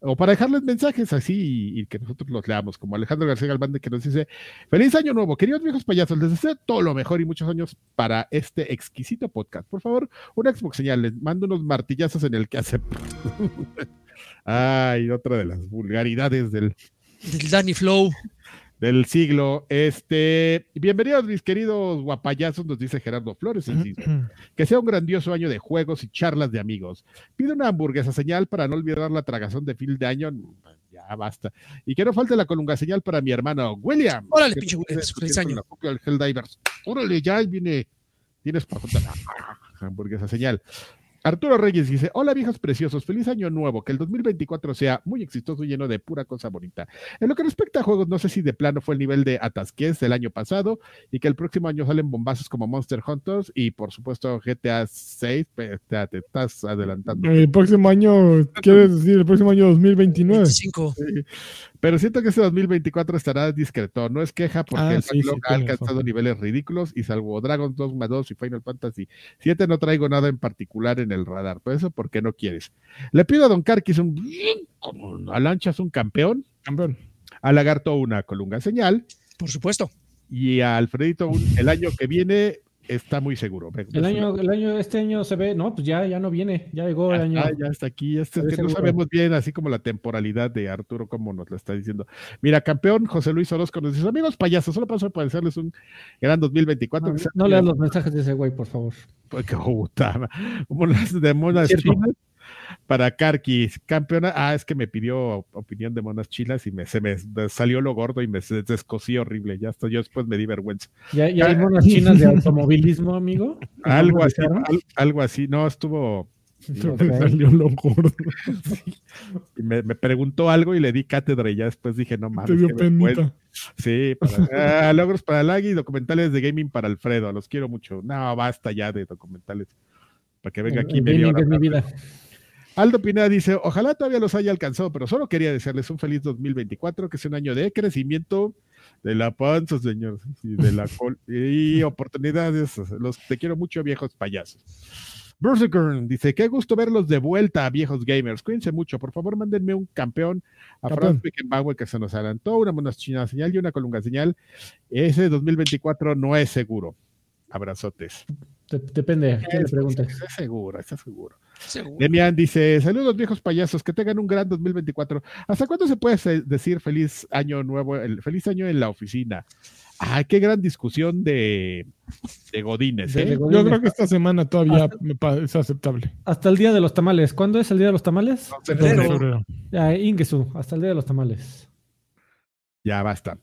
o para dejarles mensajes así y, y que nosotros los leamos, como Alejandro García Galván que nos dice, feliz año nuevo, queridos viejos payasos, les deseo todo lo mejor y muchos años para este exquisito podcast. Por favor, una Xbox señal, les mando unos martillazos en el que hace... Ay, otra de las vulgaridades del, Del Danny Flow. Del siglo. Este, bienvenidos mis queridos guapayazos, nos dice Gerardo Flores. insisto. Que sea un grandioso año de juegos y charlas de amigos. Pide una hamburguesa señal para no olvidar la tragazón de fin de año. Ya basta. Y que no falte la colunga señal para mi hermano William. Órale, pinche William, feliz año. Órale, ya viene. Tienes para contar. hamburguesa señal. Arturo Reyes dice, hola viejos preciosos, feliz año nuevo, que el 2024 sea muy exitoso y lleno de pura cosa bonita. En lo que respecta a juegos, no sé si de plano fue el nivel de atasquez del año pasado y que el próximo año salen bombazos como Monster Hunters y por supuesto GTA 6, pero te, te estás adelantando. El próximo año, ¿quieres decir el próximo año 2029? 25. Pero siento que este 2024 estará discreto, no es queja porque Ah, el sí, backlog sí, ha alcanzado razón. niveles ridículos y salvo Dragon Dogma 2 y Final Fantasy 7 no traigo nada en particular en el radar, por eso porque no quieres. Le pido a Don Carquis un como a Lanchas un campeón, Campeón. a Lagarto una colunga señal Por supuesto. y a Alfredito un- el año que viene está muy seguro. El año, el año, este año se ve, no, pues ya, ya no viene, ya llegó el año. Ah, ya está aquí. Este, es que no sabemos bien, así como la temporalidad de Arturo, como nos lo está diciendo. Mira, campeón José Luis Orozco nos dice: Amigos payasos, solo paso para desearles un gran 2024. No, no leas los mensajes de ese güey, por favor. Porque, ma- como las de monas Cierto. chinas para Karki. Campeona, ah, es que me pidió opinión de monas chinas y me, se me salió lo gordo y me descosí horrible. Ya hasta yo después me di vergüenza. Ya, ya hay monas chinas de automovilismo, amigo. Algo ¿No así, al- algo así. No, estuvo. Me salió lo gordo. y Me, me preguntó algo y le di cátedra y ya después dije, no mames. Te dio penita. Sí, para, ah, logros para Lagui y documentales de gaming para Alfredo. Los quiero mucho. No, basta ya de documentales. Para que venga aquí El media hora. es mi vida. Aldo Pineda dice, ojalá todavía los haya alcanzado, pero solo quería desearles un feliz 2024, que sea un año de crecimiento de la panza, señor, y de la col y oportunidades. Los te quiero mucho, viejos payasos. Berserker dice, qué gusto verlos de vuelta, viejos gamers. Cuídense mucho. Por favor, mándenme un campeón a. Franz Beckenbauer que se nos adelantó, una monachina señal y una colunga señal. Ese 2024 no es seguro. Abrazotes. De- depende quién le preguntes. Es seguro, está seguro. Seguro. Demian dice, saludos viejos payasos, que tengan un gran 2024. ¿Hasta cuándo se puede decir feliz año nuevo, el, feliz año en la oficina? Ay, qué gran discusión de, de Godines, ¿eh? de Yo creo que esta semana todavía Hasta- me parece aceptable. Hasta el día de los tamales. ¿Cuándo es el día de los tamales? Febrero. Febrero. Ya, Ingesu, hasta el día de los tamales. Ya basta.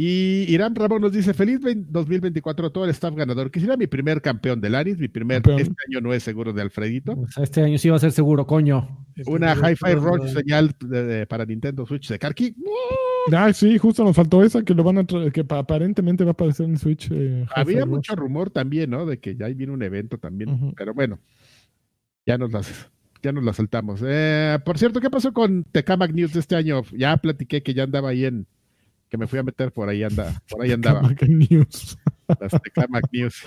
Y Irán Ramón nos dice, feliz 20 2024 a todo el staff ganador. Quisiera mi primer campeón del Aris, mi primer, Campeón. este año no es seguro de Alfredito. O sea, este año sí va a ser seguro, coño. Una Hi-Fi Rush señal de- de- para Nintendo Switch de Karki. Ah, sí, justo nos faltó esa que lo van a que pa- aparentemente va a aparecer en Switch. eh, Había mucho rumor también, ¿no? De que ya viene un evento también. Pero bueno, ya nos las, ya nos las saltamos. Eh, por cierto, ¿qué pasó con Tecamac News de este año? Ya platiqué que ya andaba ahí en, que me fui a meter por ahí anda, por ahí andaba, News. las Tecamac News.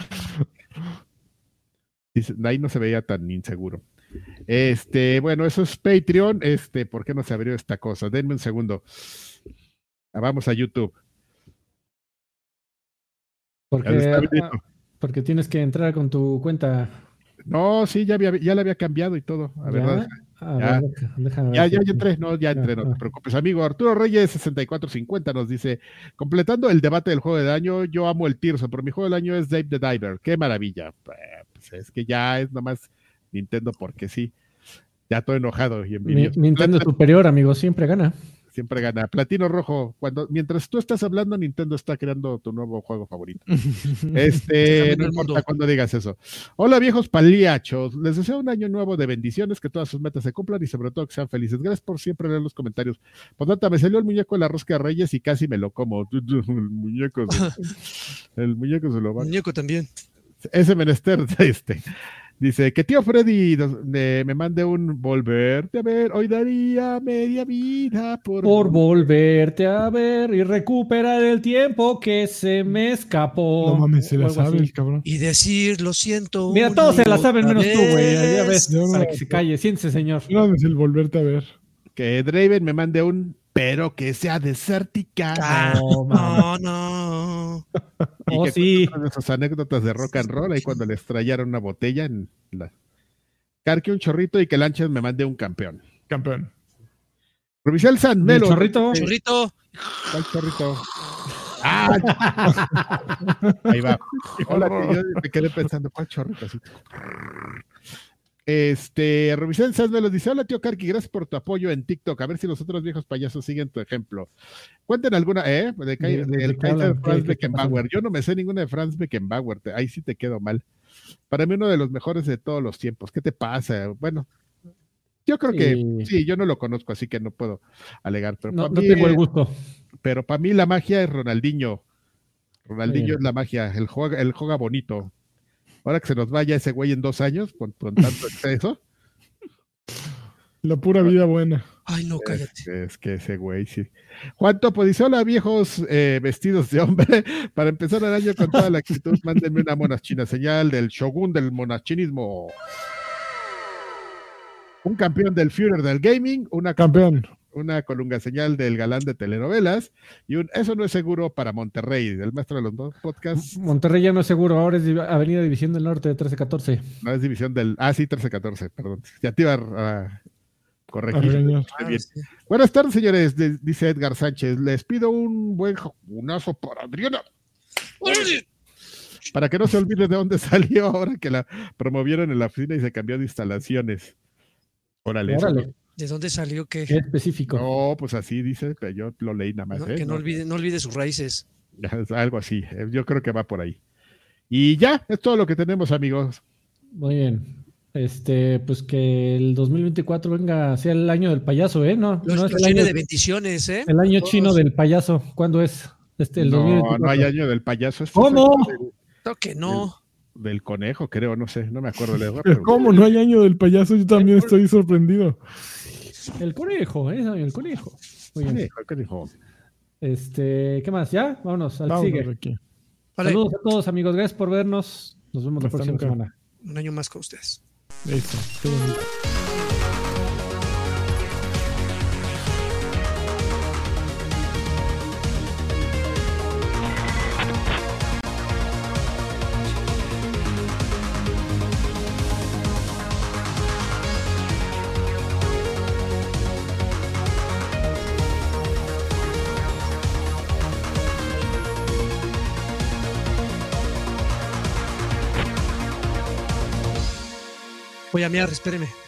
Dice, ahí no se veía tan inseguro. Este, bueno, eso es Patreon. Este, ¿por qué no se abrió esta cosa? Denme un segundo. Ah, Vamos a YouTube. Porque, abriendo. porque tienes que entrar con tu cuenta. No, sí, ya, había, ya la había cambiado y todo. A ¿Ya? verdad. Ya. déjame Ya, ya, ya entré, no, ya entré, no te Ah. preocupes, amigo. Arturo Reyes 6450 nos dice, completando el debate del juego del año, yo amo el Tirso, pero mi juego del año es Dave the Diver. Qué maravilla. Eh, Pues es que ya es nomás Nintendo porque sí. Ya estoy enojado y Mi- envidioso. Nintendo es superior, amigo, siempre gana. Siempre gana. Platino Rojo, cuando mientras tú estás hablando, Nintendo está creando tu nuevo juego favorito. Este, no importa cuando digas eso. Hola viejos paliachos, les deseo un año nuevo de bendiciones, que todas sus metas se cumplan y sobre todo que sean felices. Gracias por siempre leer los comentarios. Postdata, me salió el muñeco de la rosca de Reyes y casi me lo como. El muñeco, se- el muñeco se lo va. Muñeco también. Ese menester, este. Dice que tío Freddy nos- eh, me mande un volverte a ver. Hoy daría media vida por, Por volverte a ver y recuperar el tiempo que se me escapó. No mames, se la sabe así. el cabrón. Y decir, lo siento. Mira, todos se la saben menos tú, güey. Ya ves, no- para que se calle. Siéntese, señor. No mames, el volverte a ver. que Draven me mande un pero que sea desértica. Ah, No, no, no. Y Oh, que sí. esas anécdotas de rock and roll ahí cuando les trayeron una botella en la Carque un chorrito y que Lanchas me mande un campeón. Campeón. Rubicel San ¿Y el Melo. chorrito? Chorrito. ¿Cuál chorrito? Ah, ahí va. Hola, que yo me quedé pensando, ¿cuál chorrito? Así. Este, Rubicel Sanz me lo dice, hola tío Karki, gracias por tu apoyo en TikTok, a ver si los otros viejos payasos siguen tu ejemplo. Cuenten alguna, ¿eh? De, ¿De- de- Kaiser Franz Beckenbauer. Yo no me sé ninguna de Franz Beckenbauer, te- ahí sí te quedo mal. Para mí uno de los mejores de todos los tiempos. ¿Qué te pasa? Bueno, yo creo que Sí. yo no lo conozco, así que no puedo alegar, pero No, para no mí, tengo el gusto. pero para mí la magia es Ronaldinho. Ronaldinho es la magia, el juega, el juega bonito. Ahora que se nos vaya ese güey en dos años con, con tanto exceso, La pura vida buena. Ay, no, cállate. es, es que ese güey sí. Juan Topo dice: Hola, viejos eh, vestidos de hombre. Para empezar el año con toda la actitud, mándenme una monachina señal del shogun del monachinismo. Un campeón del Führer del gaming, una Campeón. Una colunga señal del galán de telenovelas y un eso no es seguro para Monterrey, del maestro de los dos podcasts. Monterrey ya no es seguro, ahora es Avenida División del Norte 1314. No es división del. Ah, sí, 13-14, perdón. Ya te iba a, a corregir. Ah, sí. Buenas tardes, señores, de- dice Edgar Sánchez. Les pido un buen jacunazo para Adriana. Para que no se olvide de dónde salió ahora que la promovieron en la oficina y se cambió de instalaciones. Órale. eso Órale, ¿De dónde salió que, qué específico. No, pues así dice, pero yo lo leí nada más. no, ¿eh? que no olvide, no olvide sus raíces? es algo así. eh, Yo creo que va por ahí. Y ya, es todo lo que tenemos, amigos. Muy bien. Este, pues que el 2024 venga, sea el año del payaso, ¿eh? No, Los, no es el año, de bendiciones, ¿eh? el año Todos. chino del payaso. ¿Cuándo es? Este, el no, 2024. no hay año del payaso. ¿Cómo? es el- Claro que no. del conejo, creo, no sé, no me acuerdo. Pero ¿Cómo no hay año del payaso? Yo también estoy sorprendido. El conejo, ¿eh? El conejo. Muy bien. Conejo, conejo. Este, ¿qué más? ¿Ya? Vámonos al Vámonos sigue. de aquí. Vale, Saludos a todos, amigos. Gracias por vernos. Nos vemos la próxima nunca. semana. un año más con ustedes. Eso, qué bonito. Voy a espéreme.